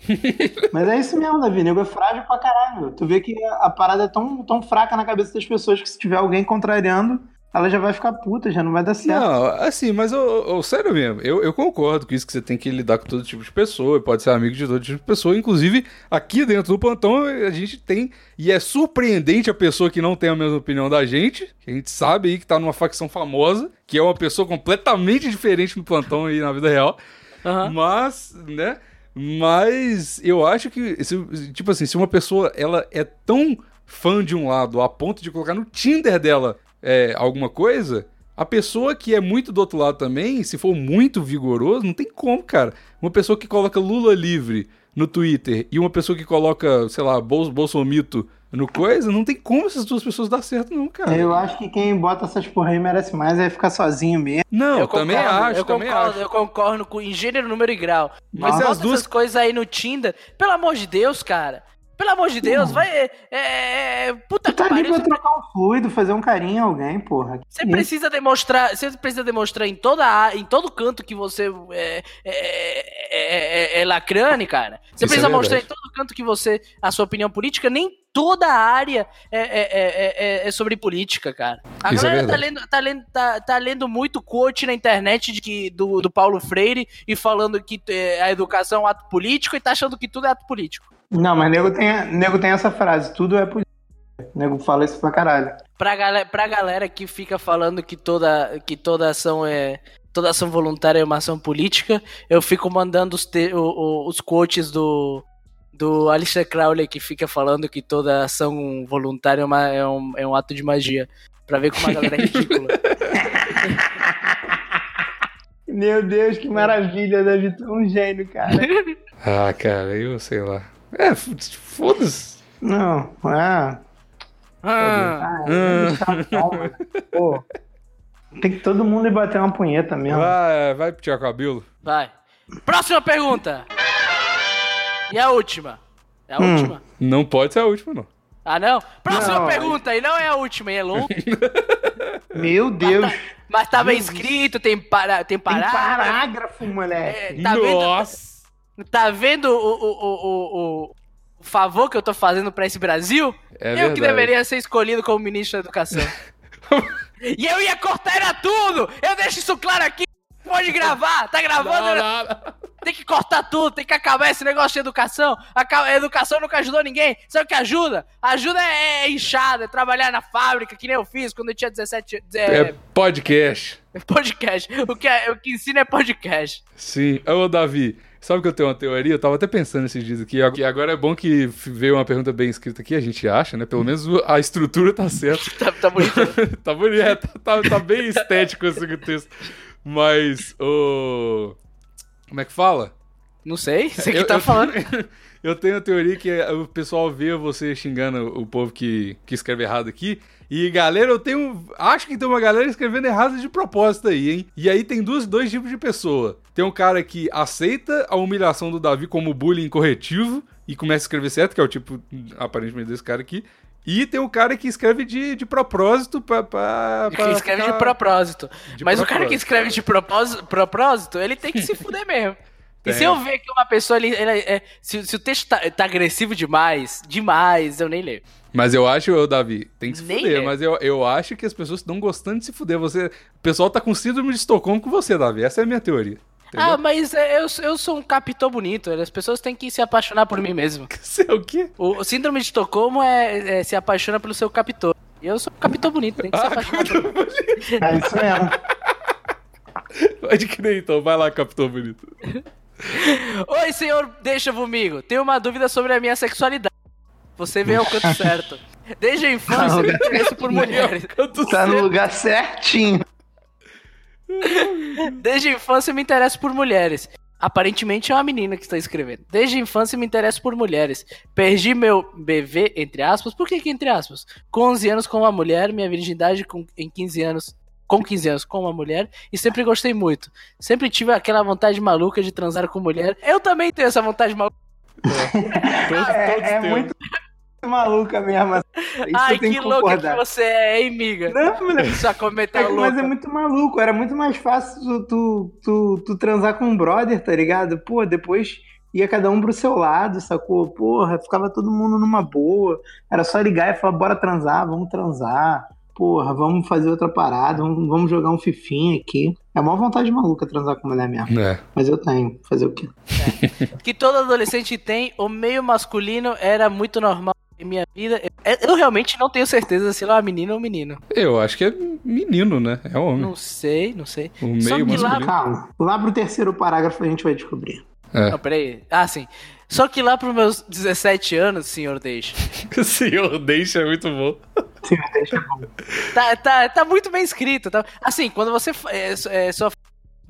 Mas é isso mesmo, Davi. Nego é frágil pra caralho. Tu vê que a, a parada é tão, tão fraca na cabeça das pessoas que se tiver alguém contrariando, ela já vai ficar puta, já não vai dar certo. Não, assim, mas ô, ô, sério mesmo, eu, eu concordo com isso que você tem que lidar com todo tipo de pessoa, e pode ser amigo de todo tipo de pessoa. Inclusive, aqui dentro do plantão a gente tem, e é surpreendente a pessoa que não tem a mesma opinião da gente, que a gente sabe aí que tá numa facção famosa, que é uma pessoa completamente diferente no plantão aí na vida real. Aham. Mas, né? Mas eu acho que, se- tipo assim, se uma pessoa ela é tão fã de um lado a ponto de colocar no Tinder dela é, alguma coisa, a pessoa que é muito do outro lado também, se for muito vigoroso, não tem como, cara. Uma pessoa que coloca Lula livre no Twitter e uma pessoa que coloca, sei lá, Bol Bolsomito no coisa, não tem como essas duas pessoas dar certo, não, cara. Eu acho que quem bota essas porra aí merece mais é ficar sozinho mesmo. Não, eu também concordo, acho, eu também concordo, acho. eu concordo com em gênero, número e grau. Mas Nossa. bota as duas- essas coisas aí no Tinder, pelo amor de Deus, cara. Pelo amor de Deus, vai. É, é, é, puta Tu tá que ali pariu. pra trocar um fluido, fazer um carinho em alguém, porra. Você precisa demonstrar, você precisa demonstrar em toda a- em todo canto que você é, é, é, é- é lacrane, cara. Você Isso é precisa mostrar em todo canto que você a sua opinião política, nem toda a área é, é- é- é- é sobre política, cara. A Isso é galera tá lendo, tá, lendo, tá, tá lendo muito quote na internet de que, do, do Paulo Freire e falando que é, a educação é um ato político e tá achando que tudo é ato político. Não, mas nego tem, nego tem essa frase, tudo é política. Nego fala isso pra caralho. Pra galera, pra galera que fica falando que toda, que toda ação é. Toda ação voluntária é uma ação política, eu fico mandando os, te- o- o- os quotes do, do Alistair Crowley que fica falando que toda ação voluntária é, uma- é um, é um ato de magia. Pra ver como a galera é ridícula. Meu Deus, que maravilha, Davi, tu é um gênio, cara. Ah, cara, eu sei lá. É, foda-se. Não, ah, Ah, ah, é deixar calma. Pô, tem que todo mundo ir bater uma punheta mesmo. Vai, vai pro Cabelo. vai. Próxima pergunta! E a última? É a Hum. última? Não pode ser a última, não. Ah, não? Próxima Não, pergunta, e não é a última, hein? É longa. Meu Deus. Mas tá bem escrito, tem, para, tem Tem parágrafo. parágrafo, moleque. É, tá vendo, Nossa! Tá vendo o, o, o, o, favor que eu tô fazendo pra esse Brasil? É eu verdade. que deveria ser escolhido como ministro da educação. e eu ia cortar era tudo! Eu deixo isso claro aqui! Pode gravar, tá gravando? Não, não. Tem que cortar tudo, tem que acabar esse negócio de educação. A educação nunca ajudou ninguém. Sabe o que ajuda? Ajuda é, é inchada, é trabalhar na fábrica, que nem eu fiz quando eu tinha 17 é, É podcast. podcast. O que, é- o que ensina é podcast. Sim. Ô, Davi, sabe que eu tenho uma teoria? Eu tava até pensando esses dias aqui. que agora é bom que veio uma pergunta bem escrita aqui, a gente acha, né? Pelo menos a estrutura tá certa. Tá, tá bonito. tá bonito, é, tá, tá- tá bem estético esse texto. Mas, o. Como é que fala? Não sei, você que Eu- tá eu- falando. Eu tenho a teoria que o pessoal vê você xingando o povo que, que escreve errado aqui. E, galera, eu tenho. Acho que tem uma galera escrevendo errado de propósito aí, hein? E aí tem duas, dois tipos de pessoa. Tem um cara que aceita a humilhação do Davi como bullying corretivo e começa a escrever certo, que é o tipo, aparentemente, desse cara aqui. E tem o cara que escreve de, de propósito pra. pra, pra Que escreve de propósito. de Mas o cara que propósito. escreve de propósito, propósito ele tem que se fuder mesmo. E Tem. se eu ver que uma pessoa ali. é- se, se o texto tá, tá agressivo demais, demais, eu nem leio. Mas eu acho, ô, Davi, tem que se Nem fuder, mas eu, eu acho que as pessoas estão gostando de se fuder. Você, o pessoal tá com síndrome de Estocolmo com você, Davi. Essa é a minha teoria. Ah, mas é, eu, eu sou um capitão bonito. As pessoas têm que se apaixonar por mim mesmo. Você é o quê? O, o síndrome de Estocolmo é, é se apaixona pelo seu capitão. E eu sou um capitão bonito, tem que se Ah, apaixonar por mim. É isso mesmo. Pode crer então, vai lá, Capitão Bonito. Oi, senhor, deixa comigo. Tenho uma dúvida sobre a minha sexualidade. Você veio ao canto certo. Desde a infância, me interesso por mulheres. Tá no lugar certinho. Desde a infância me interesso por mulheres. Aparentemente é uma menina que está escrevendo. Desde a infância me interesso por mulheres. Perdi meu bebê, entre aspas. Por que, que entre aspas? Com 11 anos com uma mulher, minha virgindade com, em 15 anos. Com 15 anos com uma mulher. E sempre gostei muito. Sempre tive aquela vontade maluca de transar com mulher. Eu também tenho essa vontade maluca. Todos, É, todos é temos. muito maluca mesmo. Isso Ai, que que louca concordar. que você é, hein, miga? Não, moleque. Só comentar É, louca. mas é muito maluco, era muito mais fácil tu, tu, tu, tu transar com um brother, tá ligado? Pô, depois ia cada um pro seu lado, sacou? Porra, ficava todo mundo numa boa. Era só ligar e falar, bora transar, vamos transar. Porra, vamos fazer outra parada, vamos, vamos jogar um fifinha aqui. É uma vontade maluca transar com mulher mesmo. É. Mas eu tenho, fazer o quê? que todo adolescente tem, o meio masculino era muito normal em minha vida. Eu, eu realmente não tenho certeza se ela é uma menina ou um menino. Eu acho que é menino, né? É homem. Não sei, não sei. O meio Só que lá-. Calma, lá pro terceiro parágrafo a gente vai descobrir. É. Não, peraí. Ah, sim. Só que lá pros meus 17 anos, senhor deixa. O senhor deixa é muito bom. Sim, deixa bom. Tá, tá, tá muito bem escrito. Tá? Assim, quando você é, é, só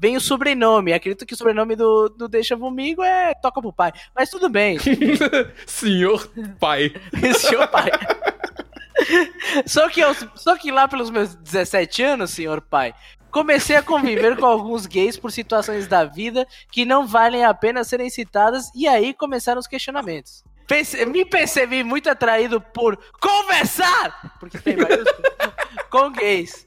vem o sobrenome. Acredito que o sobrenome do, do Deixa Comigo é Toca pro Pai. Mas tudo bem. senhor pai. Seu pai. Só que, eu, só que lá pelos meus 17 anos, senhor pai, comecei a conviver com alguns gays por situações da vida que não valem a pena serem citadas, e aí começaram os questionamentos. Pense- me percebi muito atraído por conversar, porque tem maiúsculo, com gays.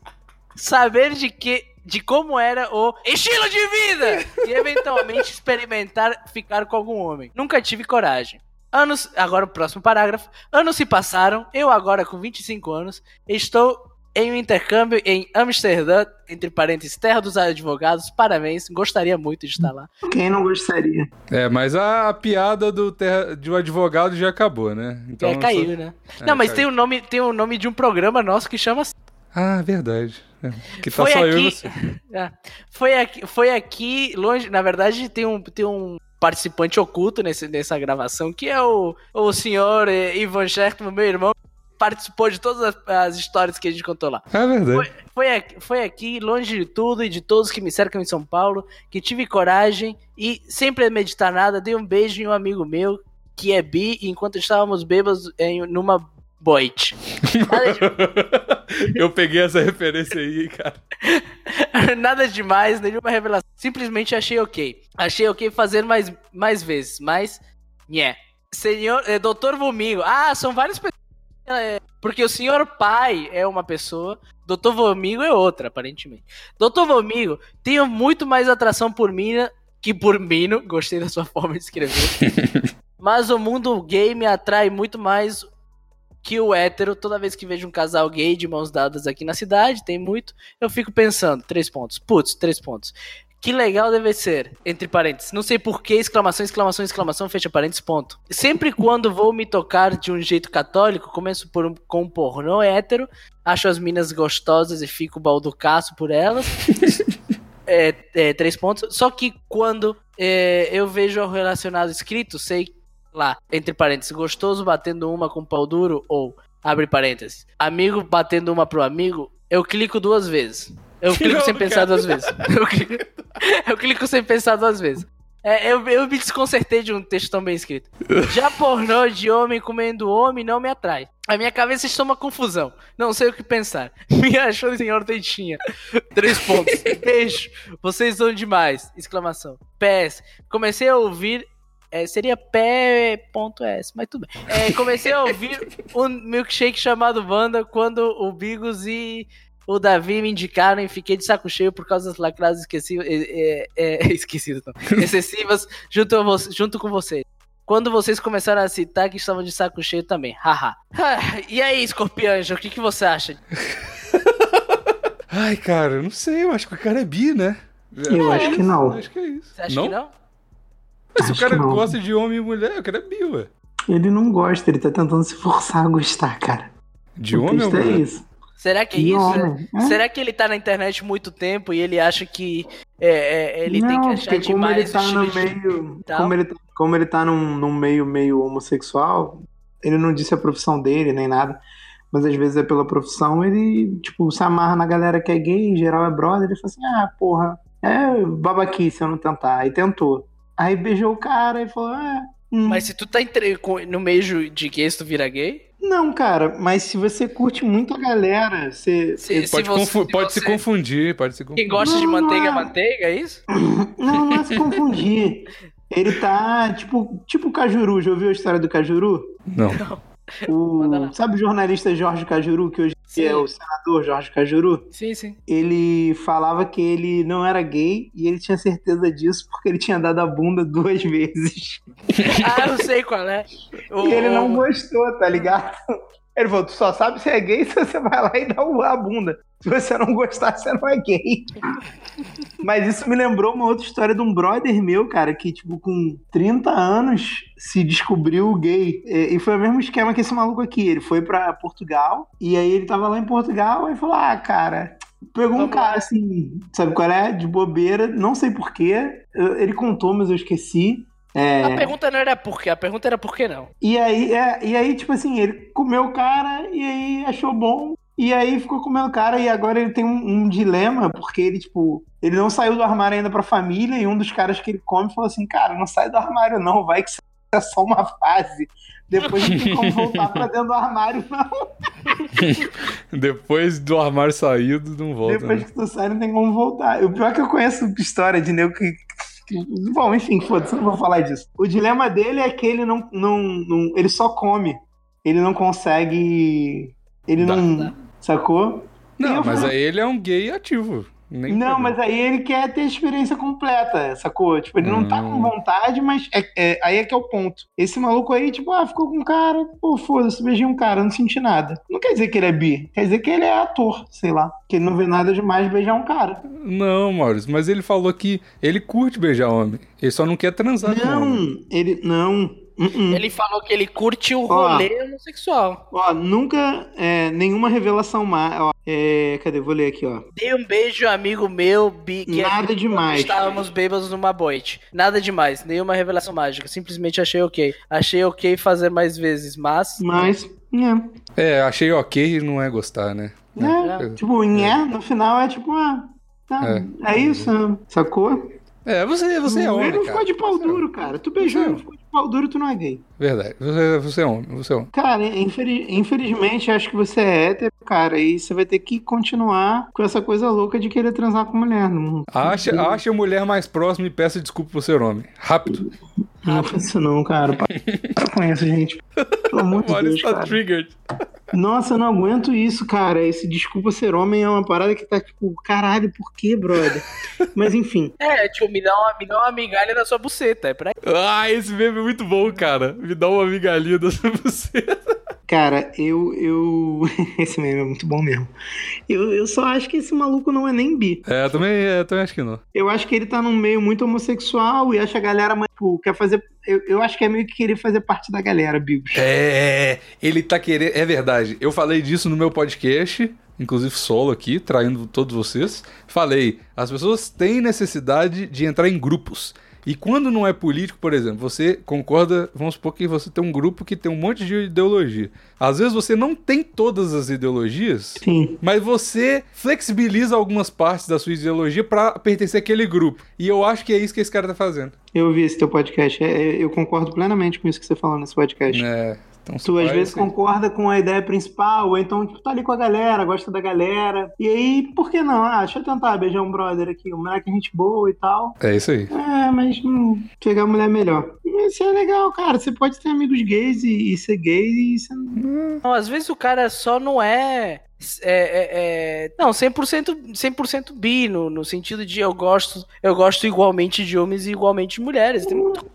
Saber de que de como era o estilo de vida e eventualmente experimentar ficar com algum homem. Nunca tive coragem. Anos, agora o próximo parágrafo. Anos se passaram, eu agora com 25 anos, estou em um intercâmbio em Amsterdã, entre parênteses, terra dos advogados. Parabéns, gostaria muito de estar lá. Quem não gostaria? É, mas a, piada do terra, de um advogado já acabou, né? Então, é, caiu, né? Não, mas tem o nome, tem o nome de um programa nosso que chama assim. Ah, verdade. É. Que tá Foi só eu e aqui, você. É. foi aqui, foi aqui longe. Na verdade, tem um, tem um participante oculto nesse, nessa gravação que é o, o senhor eh, Ivan Schertman, meu irmão, participou de todas as, as histórias que a gente contou lá. É verdade. Foi aqui, foi aqui, longe de tudo e de todos que me cercam em São Paulo, que tive coragem e, sem premeditar nada, dei um beijo em um amigo meu que é bi, enquanto estávamos bêbados em, numa boite. Nada de- eu peguei essa referência aí, cara. Nada demais, nenhuma revelação. Simplesmente achei ok. Achei ok fazer mais, mais vezes, mas. Nhé. Senhor. É, Doutor Vomigo. Ah, são várias pessoas. É, Porque o senhor pai é uma pessoa, Dr. Vomigo é outra, aparentemente. Dr. Vomigo tem muito mais atração por mina que por Mino. Gostei da sua forma de escrever. Mas o mundo gay me atrai muito mais que o hétero. Toda vez que vejo um casal gay de mãos dadas aqui na cidade, tem muito, eu fico pensando, três pontos. Putz, três pontos. Que legal deve ser, entre parênteses. Não sei porquê, exclamação, exclamação, exclamação, fecha parênteses, ponto. Sempre quando vou me tocar de um jeito católico, começo por um, com um pornô hétero, acho as minas gostosas e fico balducaço por elas. é, é, três pontos. Só que quando é, eu vejo o relacionado escrito, sei lá, entre parênteses, gostoso batendo uma com pau duro ou, abre parênteses, amigo batendo uma pro amigo, eu clico duas vezes. Eu clico sem pensar duas vezes. Eu clico, eu clico sem pensar duas vezes. É, eu, eu me desconcertei de um texto tão bem escrito. Já pornô de homem comendo homem não me atrai. A minha cabeça está uma confusão. Não sei o que pensar. Me achou senhor Dentinha. Três pontos. Beijo. Vocês são demais. Exclamação. PS. Comecei a ouvir. É, seria pé.s, mas tudo bem. É, comecei a ouvir um milkshake chamado Wanda quando o Bigos e o Davi me indicaram e fiquei de saco cheio por causa das lacradas esquecidas, é, é, esquecidas, excessivas junto, a você, junto com vocês. Quando vocês começaram a citar que estavam de saco cheio também, haha. e aí, Escorpianjo, o que, que você acha? Ai, cara, eu não sei, eu acho que o cara é bi, né? Eu acho que não. Acho que é isso. Você acha não? que não? Mas se o Acho cara gosta de homem e mulher, o cara é bi, ué. Ele não gosta, ele tá tentando se forçar a gostar, cara. De o homem ou é isso. Será que é De isso? homem, é. Será que ele tá na internet muito tempo e ele acha que é, é, ele não, tem que achar porque como ele demais tá o no de- meio. tal. Como ele, tá- como ele tá num, num meio meio homossexual, ele não disse a profissão dele nem nada. Mas às vezes é pela profissão, ele, tipo, se amarra na galera que é gay, em geral é brother, ele fala assim, ah, porra, é babaquice eu não tentar. Aí tentou. Aí beijou o cara e falou, ah. hum. Mas se tu tá entre- no meio de gays, tu vira gay? Não, cara, mas se você curte muito a galera, você. Se, se Pode, você- confu- se pode se você- confundir, pode se Quem confundir. gosta de Não, não manteiga, é. manteiga, é isso? Não, não é se confundir. Ele tá, tipo, tipo o Cajuru. Já ouviu a história do Cajuru? Não. Lá. O, sabe o jornalista Jorge Cajuru, que hoje Sim. é o senador Jorge Cajuru? Sim, sim. Ele falava que ele não era gay e ele tinha certeza disso porque ele tinha dado a bunda duas vezes. Ah, eu sei qual é. O- E ele não gostou, tá ligado? Ele falou: tu só sabe se é gay se você vai lá e dá a bunda. Se você não gostar, você não é gay. Mas isso me lembrou uma outra história de um brother meu, cara, que, tipo, com 30 anos se descobriu gay. E foi o mesmo esquema que esse maluco aqui. Ele foi pra Portugal e aí ele tava lá em Portugal e falou: ah, cara. Pegou um Vamos cara assim, sabe qual é? De bobeira, não sei porquê. Ele contou, mas eu esqueci. É, A pergunta não era por quê, a pergunta era por que não. e aí, é, e aí, tipo assim, ele comeu o cara e aí achou bom. E aí ficou comendo o cara e agora ele tem um, um dilema, porque ele, tipo, ele não saiu do armário ainda pra família e um dos caras que ele come falou assim, cara, não sai do armário não, vai que é só uma fase. Depois não tem como voltar pra dentro do armário, não. Depois do armário saído, não volta. Depois né? que tu sai, não tem como voltar. O pior é que eu conheço história de nego que. Bom, enfim, foda-se, não vou falar disso. O dilema dele é que ele não, não, não- Ele só come. Ele não consegue. Ele Dá, não. Sacou? E Não, mas aí ele é um gay ativo. Nem não, problema. mas aí ele quer ter a experiência completa, sacou? Tipo, ele não tá com Hum. vontade, mas é, é- aí é que é o ponto. Esse maluco aí, tipo, ah, ficou com um cara, pô, foda-se, beijei um cara, não senti nada. Não quer dizer que ele é bi, quer dizer que ele é ator, sei lá. Que ele não vê nada demais beijar um cara. Não, Maurício, mas ele falou que ele curte beijar homem. Ele só não quer transar com homem. Não, ele. Não. Uh-uh. Ele falou que ele curte o Ó. rolê homossexual. Ó, nunca. é, nenhuma revelação mais. Ó, é, cadê? Vou ler aqui, ó. Dei um beijo, amigo meu, bi, que Nada é, demais. Estávamos bêbados numa boite. Nada demais, nenhuma revelação mágica. Simplesmente achei ok. Achei ok fazer mais vezes, mas. Mas. É. É, achei ok não é gostar, né? É, tipo, em é, no final é tipo, ah, tá, é, isso, né? sacou? É, você, você é homem, Ele não cara. ficou de pau Você é duro, cara. Tu beijou, é ele ficou de pau duro, tu não é gay. Verdade. Você, você é homem, você é homem. Cara, infeli- infelizmente, acho que você é hétero cara. E você vai ter que continuar com essa coisa louca de querer transar com mulher. Não, Acha, acha a mulher mais próxima e peça desculpa por ser homem. Rápido. não faz isso não, cara. Com isso, gente. Pelo amor de Deus, tá cara. triggered. Nossa, eu não aguento isso, cara. Esse desculpa ser homem é uma parada que tá tipo, caralho, por que, brother? Mas enfim. É, tipo, me dá uma, me dá uma migalha da sua buceta. É pra Ah, esse meme é muito bom, cara. Me dá uma migalhinha dessa buceta. Cara, eu. eu... Esse meme é muito bom mesmo. Eu, eu só acho que esse maluco não é nem bi. É, eu também, eu também acho que não. Eu acho que ele tá num meio muito homossexual e acha a galera, tipo, quer fazer. Eu, eu acho que é meio que querer fazer parte da galera, Bigos. É, ele tá querendo. É verdade. Eu falei disso no meu podcast, inclusive solo aqui, traindo todos vocês. Falei, as pessoas têm necessidade de entrar em grupos. E quando não é político, por exemplo, você concorda, vamos supor que você tem um grupo que tem um monte de ideologia. Às vezes você não tem todas as ideologias, Sim. mas você flexibiliza algumas partes da sua ideologia pra pertencer àquele grupo. E eu acho que é isso que esse cara tá fazendo. Eu ouvi esse teu podcast. É, eu concordo plenamente com isso que você falou nesse podcast. É. Então, Tu às vezes assim. concorda com a ideia principal, ou então tipo, tá ali com a galera, gosta da galera. E aí, por que não? Ah, deixa eu tentar beijar um brother aqui, um moleque gente boa e tal. É isso aí. É, mas hum, pegar a mulher melhor. Isso é legal, cara. Você pode ter amigos gays e, e ser gay e você. Não, às vezes o cara só não é. É, é, é não, 100%, 100 bi, no, no sentido de eu gosto, eu gosto igualmente de homens e igualmente de mulheres. Tem, muito-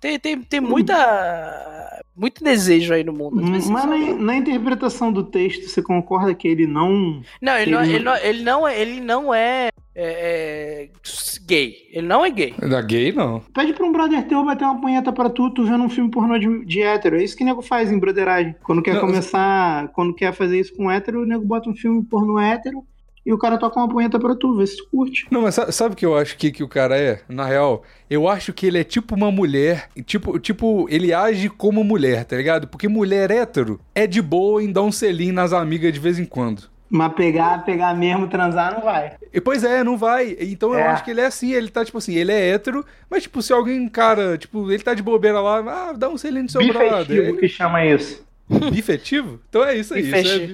tem, tem, tem, muita. Muito desejo aí no mundo. Mas na, na interpretação do texto, você concorda que ele não. Não, ele não, ele- ele não, ele não é. Ele não é, é, é, gay. Ele não é gay. Da gay, não. Pede pra um brother teu bater uma punheta pra tu, tu vendo um filme pornô de, de hétero. É isso que o nego faz em broderagem. Quando quer Não, começar. Quando quer fazer isso com hétero, o nego bota um filme pornô hétero e o cara toca uma punheta pra tu, vê se tu curte. Não, mas sa- sabe o que eu acho que, que o cara é? Na real, eu acho que ele é tipo uma mulher. Tipo, tipo, ele age como mulher, tá ligado? Porque mulher hétero é de boa em dar um selinho nas amigas de vez em quando. Mas pegar, pegar mesmo, transar, não vai. E, pois é, não vai. Então eu É. acho que ele é assim, ele tá tipo assim, ele é hétero, mas tipo, se alguém, cara, tipo, ele tá de bobeira lá, ah, dá um selinho no seu brother. Bifestivo que chama isso. Bifetivo? Então é isso aí. Isso é Bifestivo.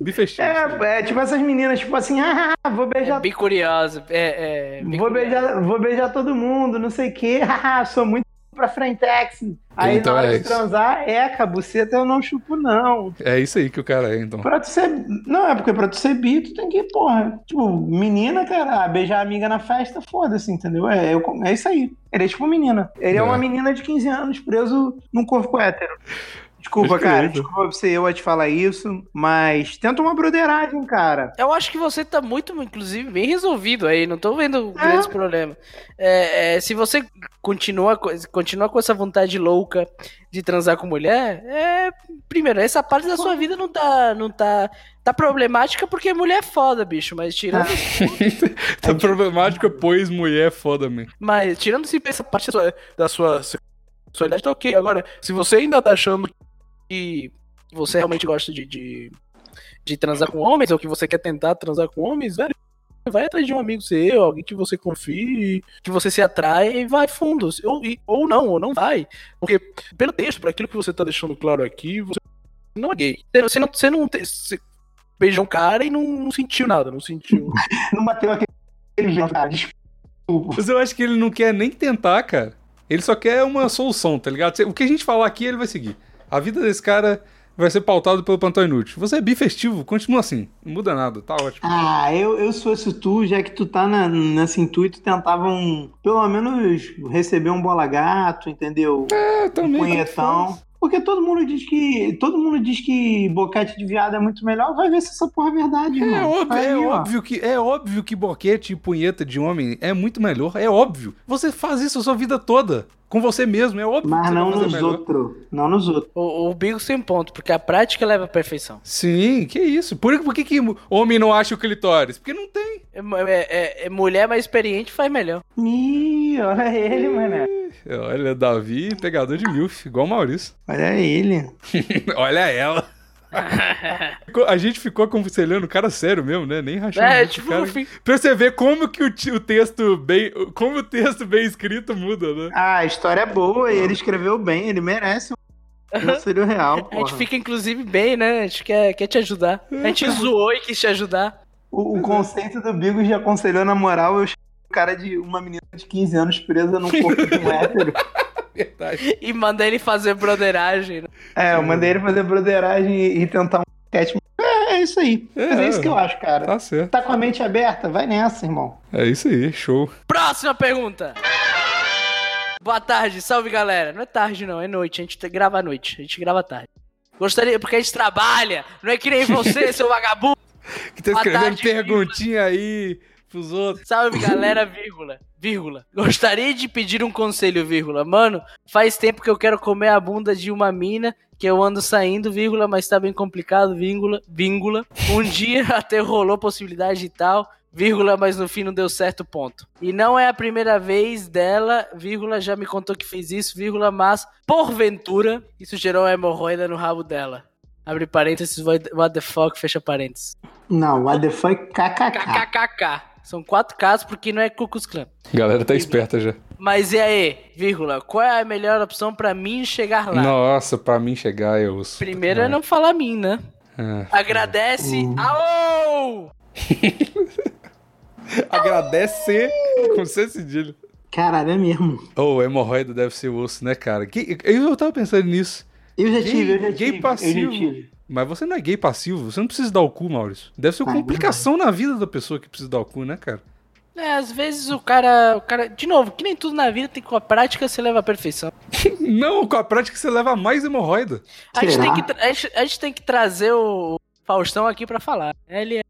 bi- bifestivo. É, é tipo essas meninas, tipo assim, ah, vou É beijar. bem curioso. É, é, bem vou curioso. beijar, vou beijar todo mundo, não sei o quê, haha, sou muito pra frentex. Aí Então na hora é de transar, é, cabuceta eu não chupo, não. É isso aí que o cara é, então. Pra tu ser. Não, é porque pra tu ser bi, tu tem que, porra. Tipo, menina, cara, beijar a amiga na festa, foda-se, entendeu? É, eu- é isso aí. Ele é tipo menina. Ele é. É. uma menina de 15 anos preso num corpo hétero. Desculpa, cara. Desculpa ser eu a te falar isso, mas tenta uma broderagem, cara. Eu acho que você tá muito, inclusive, bem resolvido aí. Não tô vendo É. grandes problemas. É, é, se você continua, co- continua com essa vontade louca de transar com mulher, é, primeiro, essa parte da sua vida não tá, não tá, tá problemática porque mulher é foda, bicho. Mas tirando, tá problemática, pois mulher é foda, man. mas tirando se essa parte da sua, da sua sexualidade, tá ok. Agora, se você ainda tá achando que você realmente gosta de, de, de transar com homens, ou que você quer tentar transar com homens, velho, vai atrás de um amigo seu, alguém que você confie, que você se atrai e vai fundo. Ou, e- ou não, ou não vai. Porque, pelo texto, por aquilo que você tá deixando claro aqui, você não é gay. Você não, você não você beijou um cara e não, não sentiu nada, não sentiu. Não bateu aquele jeito, cara. Desculpa. Mas eu acho que ele não quer nem tentar, cara. Ele só quer uma solução, tá ligado? O que a gente falar aqui, ele vai seguir. A vida desse cara vai ser pautado pelo plantão inútil. Você é bifestivo, continua assim. Não muda nada, tá ótimo. Ah, eu, eu se fosse tu, já que tu tá na, nesse intuito, tentava um. Pelo menos receber um bola gato, entendeu? É, um também. punhetão. Porque todo mundo diz que. Todo mundo diz que boquete de viado é muito melhor. Vai ver se essa porra é verdade, É irmão. óbvio, Aí, é ó. óbvio que é óbvio que boquete e punheta de homem é muito melhor, é óbvio. Você faz isso a sua vida toda com você mesmo, é óbvio. Mas não nos outros. Não nos outros. o, o Bigos tem ponto, porque a prática leva à perfeição. Sim, que isso. Por, por que, que homem não acha o clitóris? Porque não tem. É, é- é- mulher mais experiente faz melhor. Ih, olha ele, mané. Olha, Davi, pegador de milf, igual o Maurício. Olha ele. Olha ela. A gente ficou aconselhando o cara sério mesmo, né? Nem rachando. É, muito tipo, cara. fim. Pra você ver como que o, o texto bem. Como o texto bem escrito muda, né? Ah, a história é boa e ele escreveu bem, ele merece. Conselho real, A porra. gente fica, inclusive, bem, né? A gente quer, quer te ajudar. A gente zoou e quis te ajudar. O, o conceito do Bigos de aconselhou na moral, eu chamo o cara de uma menina de 15 anos presa num corpo de um hétero. Verdade. E manda ele fazer broderagem. né? É, eu mandei ele fazer broderagem e, tentar um sketch. É, é isso aí. Mas é É. isso que eu acho, cara. Tá certo. Tá com a mente aberta? Vai nessa, irmão. É isso aí, show. Próxima pergunta. Boa tarde, salve galera. Não é tarde, não, é noite. A gente te- grava à noite. A gente grava à tarde. Gostaria, porque a gente trabalha. Não é que nem você, seu vagabundo. Que tá escrevendo tarde, perguntinha aí pros outros. Salve galera, vírgula, vírgula. Gostaria de pedir um conselho, vírgula. Mano, faz tempo que eu quero comer a bunda de uma mina que eu ando saindo, vírgula, mas tá bem complicado, vírgula, vírgula. Um dia até rolou possibilidade e tal, vírgula, mas no fim não deu certo, ponto. E não é a primeira vez dela, vírgula, já me contou que fez isso, vírgula, mas porventura isso gerou uma hemorroida no rabo dela. Abre parênteses, what the fuck, fecha parênteses. Não, what the fuck, kkk. KKKK. São quatro casos porque não é Ku Klux Klan. Galera tá esperta já. Mas e aí, vírgula, qual é a melhor opção pra mim chegar lá? Nossa, pra mim chegar, eu. Primeiro é não falar mim, né? É. Agradece. Alô! Agradece com C cedilho. Caralho, é mesmo. Ô, hemorroida deve ser osso, né, cara? Que- Eu tava pensando nisso. Eu já Gay- tive, eu já gay tive. passivo. Eu já tive. Mas você não é gay passivo, você não precisa dar o cu, Maurício. Deve ser uma Ah, complicação na vida da pessoa que precisa dar o cu, né, cara? É, às vezes o cara, o cara. De novo, que nem tudo na vida tem com a prática você leva à perfeição. Não, com a prática você leva mais hemorroida. A gente, tem que, a, gente, a gente tem que trazer o Faustão aqui pra falar. Ele é,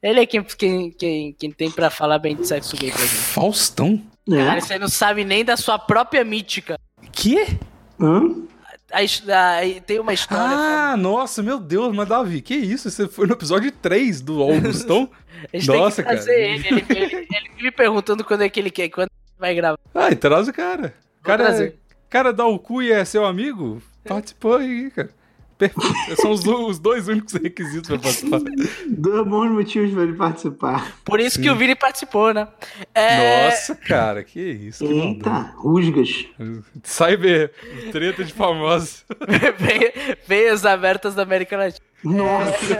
ele é quem, quem, quem, quem tem pra falar bem de sexo gay pra gente. Faustão? Cara, É? você não sabe nem da sua própria mítica. Que? Hã? A a- tem uma história. Ah, nossa, meu Deus, mas Davi, que isso? Você foi no episódio 3 do Augustão? Nossa, cara. ele. Ele, ele, ele me perguntando quando é que ele quer, quando vai gravar. Ah, e traz o cara. Vou Cara, trazer. cara dá o cu e é seu amigo? Participou aí, cara. São os, os dois únicos requisitos pra participar. Dois bons motivos pra ele participar. Por isso que o Vini participou, né? É, Nossa, cara, que isso. Que. Eita, rusgas. Cyber, treta de famosos. Ve- Veias abertas da América Latina. Nossa.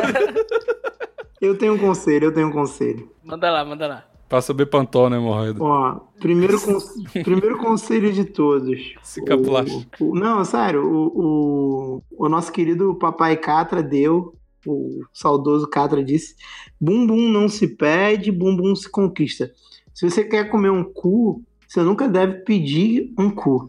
eu tenho um conselho, eu tenho um conselho. Manda lá, manda lá. Passa Bepantol, né, hemorroida? Ó, primeiro, con- primeiro conselho de todos. Cicaplast. O- o- não, sério, o, o, o nosso querido papai Catra deu, o saudoso Catra disse: bumbum não se pede, bumbum se conquista. Se você quer comer um cu, você nunca deve pedir um cu.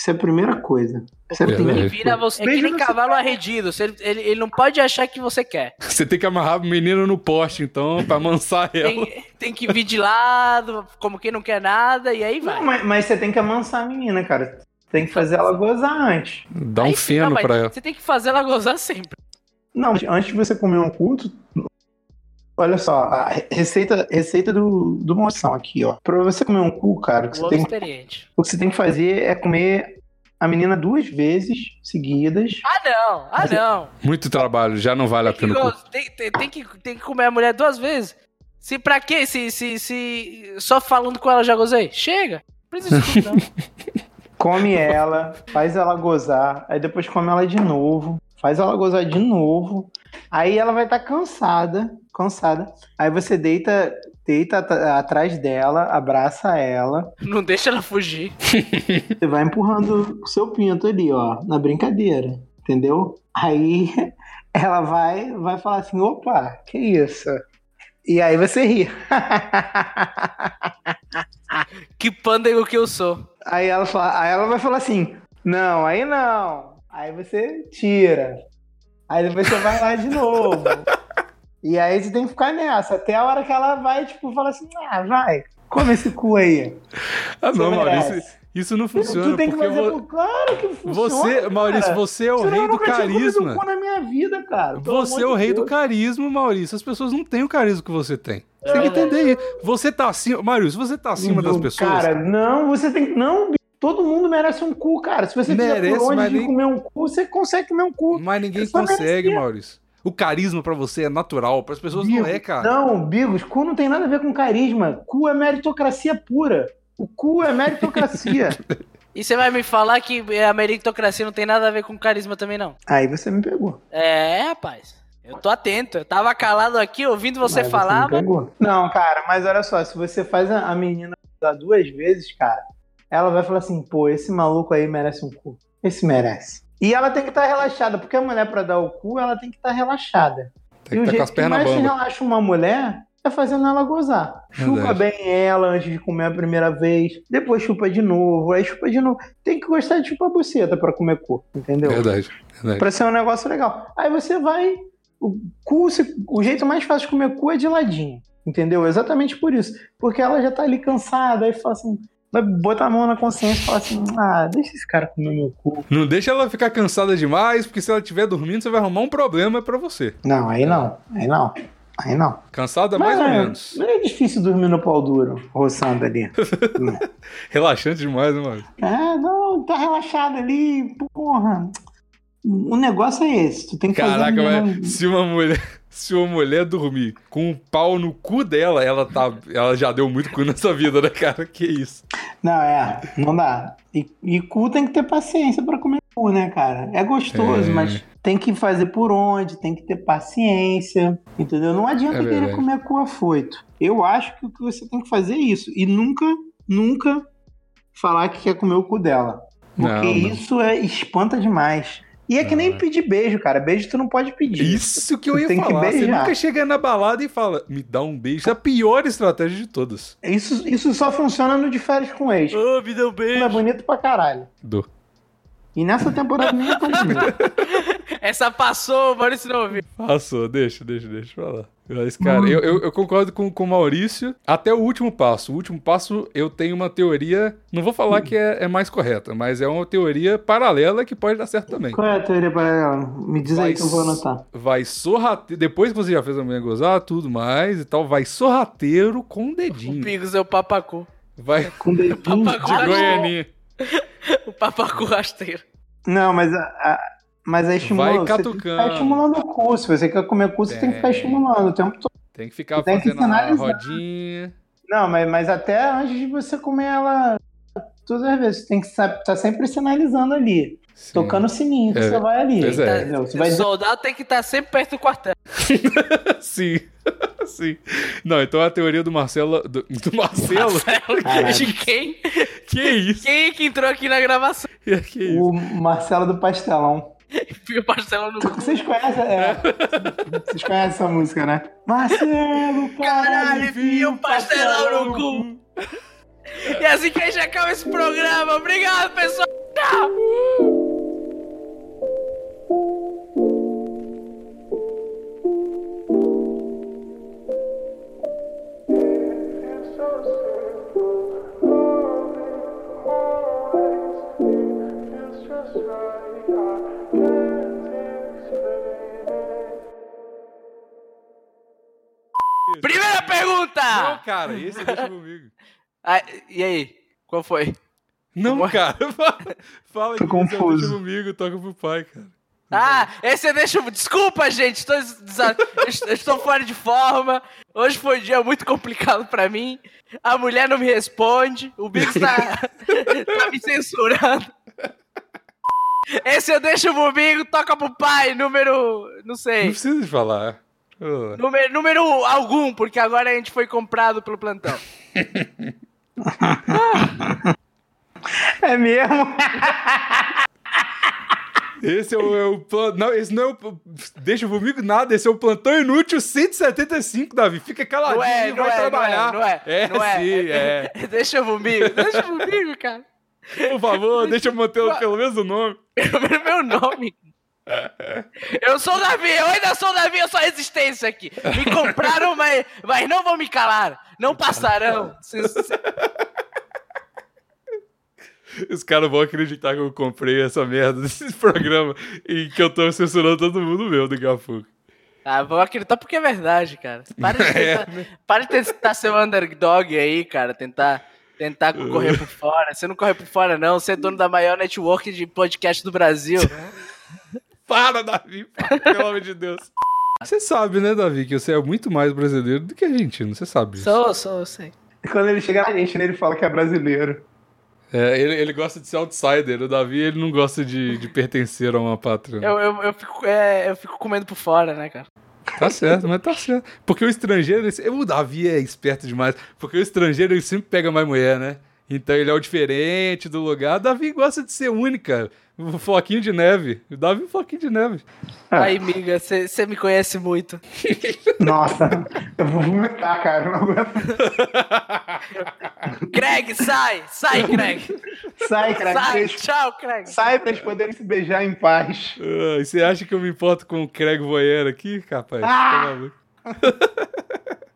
Isso é a primeira coisa. Isso é a primeira Ele vira coisa. você. É que nem cavalo arredido. Você- ele, ele não pode achar que você quer. Você tem que amarrar o menino no poste, então, pra amansar ela. Tem, tem que vir de lado, como quem não quer nada, e aí vai. Não, mas, mas você tem que amansar a menina, cara. Tem que fazer ela gozar antes. Dá um Aí, feno não, pra ela. Você tem que fazer ela gozar sempre. Não, antes de você comer um culto, olha só, a receita, receita do, do moção aqui, ó. Pra você comer um cu, cara, o que, você tem, experiente. o que você tem que fazer é comer a menina duas vezes seguidas. Ah, não. Ah, não. Muito trabalho, já não vale a Tem que, pena. o cu. go- tem, tem- tem que, tem que comer a mulher duas vezes. Se pra quê? Se, se, se só falando com ela já gozei? Chega. Não precisa não. Come ela, faz ela gozar, aí depois come ela de novo, faz ela gozar de novo. Aí ela vai estar cansada, cansada. Aí você deita, deita at- atrás dela, abraça ela. Não deixa ela fugir. Você vai empurrando o seu pinto ali, ó, na brincadeira, entendeu? Aí ela vai, vai falar assim, opa, que isso? E aí você ri. Que pândego que eu sou. Aí ela, fala, aí ela vai falar assim, não, aí não. Aí você tira. Aí depois você vai lá de novo. E aí você tem que ficar nessa, até a hora que ela vai, tipo, fala assim, ah, vai, come esse cu aí. Ah, não, Você Maurício. merece. Isso não funciona. tu tem que fazer, claro que funciona, você, Maurício, cara. você é o Senão rei eu do carisma. cu na minha vida, cara. pelo Você é o rei do Deus. carisma, Maurício. As pessoas não têm o carisma que você tem. Você tem que entender isso. Você tá acima. Maurício, você tá acima das pessoas. Cara, não, você tem não, todo mundo merece um cu, cara. Se você Merece, tiver por onde mas de nem- comer um cu, você consegue comer um cu. Mas ninguém consegue, merecer. Maurício. O carisma pra você é natural, para as pessoas não é, cara. Não, Bigos, cu não tem nada a ver com carisma. Cu é meritocracia pura. O cu é meritocracia. E você vai me falar que a meritocracia não tem nada a ver com carisma também, não? Aí você me pegou. É, rapaz. Eu tô atento. Eu tava calado aqui ouvindo você Aí falar, me mas... Não, cara, mas olha só, se você faz a, a menina dar duas vezes, cara, ela vai falar assim, pô, esse maluco aí merece um cu. Esse merece. E ela tem que estar relaxada, porque a mulher, pra dar o cu, ela tem que estar relaxada. Tem e que estar com as pernas bambas. relaxa uma mulher é fazendo ela gozar. Chupa Verdade. bem ela antes de comer a primeira vez, depois chupa de novo, aí chupa de novo. Tem que gostar de chupar buceta pra comer cu, entendeu? Verdade, verdade. Pra ser um negócio legal. Aí você vai. O, cu, o jeito mais fácil de comer cu é de ladinho. Entendeu? Exatamente por isso. Porque ela já tá ali cansada, aí fala assim. Vai botar a mão na consciência e fala assim: ah, deixa esse cara comer meu cu. Não deixa ela ficar cansada demais, porque se ela estiver dormindo, você vai arrumar um problema pra você. Não, aí não. Aí não. Aí não. Cansada mais ou Mas, menos. Não é difícil dormir no pau duro, roçando ali. Relaxante demais, né, mano? é, não, tá relaxado ali, porra. O negócio é esse. Tu tem que fazer. Caraca, menina- mas se uma mulher. Se uma mulher dormir com um pau no cu dela, ela tá. Ela já deu muito cu nessa vida, né, cara? Que isso. Não, é, não dá. E, e cu tem que ter paciência pra comer cu, né, cara? É gostoso, É. mas tem que fazer por onde, tem que ter paciência, entendeu? Não adianta É querer comer cu afoito. Eu acho que o que você tem que fazer é isso. E nunca, nunca falar que quer comer o cu dela. Porque Não, não. isso é espanta demais. E é que nem pedir beijo, cara. Beijo tu não pode pedir. Isso que eu ia Tem que falar. Você beijar. nunca chega na balada e fala, me dá um beijo. Isso é a pior estratégia de todas. Isso, isso só funciona no de férias com ex. Ô, me deu um é beijo. bonito pra caralho. Do. E nessa temporada nem é tão bonito. Essa passou, Maurício não ouviu. Passou, deixa, deixa, deixa pra lá. Mas, cara, eu, eu, eu concordo com, com o Maurício. Até o último passo. O último passo, eu tenho uma teoria. Não vou falar que é, é mais correta, mas é uma teoria paralela que pode dar certo também. Qual é a teoria paralela? Me diz aí que eu vou anotar. Vai sorrateiro. Depois que você já fez a mulher gozar, tudo mais e tal, vai sorrateiro com o O dedinho. Pigos é o papacu. Vai Com dedinho. Papacu. de Goianinha. O papacu rasteiro. Não, mas, a, a- mas aí estimula. Vai Você tem catucando. ficar estimulando o cu. Se você quer comer cu, você tem que ficar É. estimulando o tempo todo. Tem que ficar Tem que fazendo a rodinha. Não, mas, mas até antes de você comer ela todas as vezes, você tem que estar tá sempre sinalizando ali. Sim. Tocando o sininho que É, você vai ali. pois é. Você O vai dizer, soldado tem que estar sempre perto do quartel. Sim. Sim. Não, então a teoria do Marcelo. Do, do Marcelo? Caralho. De quem? que isso? Quem que entrou aqui na gravação? Que isso? o Marcelo do Pastelão. Viu o Marcelo no Vocês conhecem, é, vocês conhecem essa música, né? Marcelo, Caralho, enfia um pastelão no cu. E assim que a gente acaba esse programa. Obrigado, pessoal. Tchau. Primeira Não, pergunta! cara, esse deixa comigo. Ah, e aí? Qual foi? Não, Como é? cara. Fala que Tô confuso. deixa comigo, toca pro pai, cara. Ah, esse é deixa. Desculpa, gente. Desa- eu eu estou fora de forma. Hoje foi um dia muito complicado pra mim. A mulher não me responde. O Biggs tá, tá me censurando. Esse eu deixo pro Bigo, toca pro pai, número. Não Não sei. precisa de falar. Número, número algum, porque agora a gente foi comprado pelo plantão. É mesmo? Esse é o, é o plano. Não, esse não é o. Deixa comigo nada, esse é o plantão inútil 175, Davi. Fica caladinho, Não é, não vai é, não é, trabalhar. não é. É, não é. sim, é. Deixa comigo, deixa comigo, cara. Por favor, deixa eu manter pelo menos o nome. Meu, meu nome. Eu sou o Davi, eu ainda sou o Davi, eu sou a resistência aqui. Me compraram, mas, mas não vão me calar. Não passarão. Os caras vão acreditar que eu comprei essa merda desse programa e que eu tô censurando todo mundo meu daqui a pouco. Ah, vou acreditar porque é verdade, cara. Para de tentar, para de tentar ser um underdog aí, cara. Tentar, tentar correr por fora. Você não corre por fora, não. Você é dono da maior network de podcast do Brasil. Para, Davi, para, pelo amor de Deus. Você sabe, né, Davi, que você é muito mais brasileiro do que argentino, você sabe disso. Sou, sou, eu sei. Quando ele chega na gente, né, ele fala que é brasileiro. É, ele, ele gosta de ser outsider. O Davi, ele não gosta de, de pertencer a uma pátria. Eu, eu, eu, fico, é, eu fico comendo por fora, né, cara? Tá certo, mas tá certo. Porque o estrangeiro, ele, o Davi é esperto demais. Porque o estrangeiro, ele sempre pega mais mulher, né? Então ele é o diferente do lugar. O Davi gosta de ser única. O floquinho de neve. O Davi é um floquinho de neve. Aí, amiga, você me conhece muito. Nossa, eu vou vomitar, cara. eu Não aguento. Craig, sai! Sai, Craig! Sai, cara. Sai! Tchau, Craig! sai pra eles poderem se beijar em paz. Ah, você acha que eu me importo com o Craig Voyeur aqui, capaz? Ah! Tá maluco?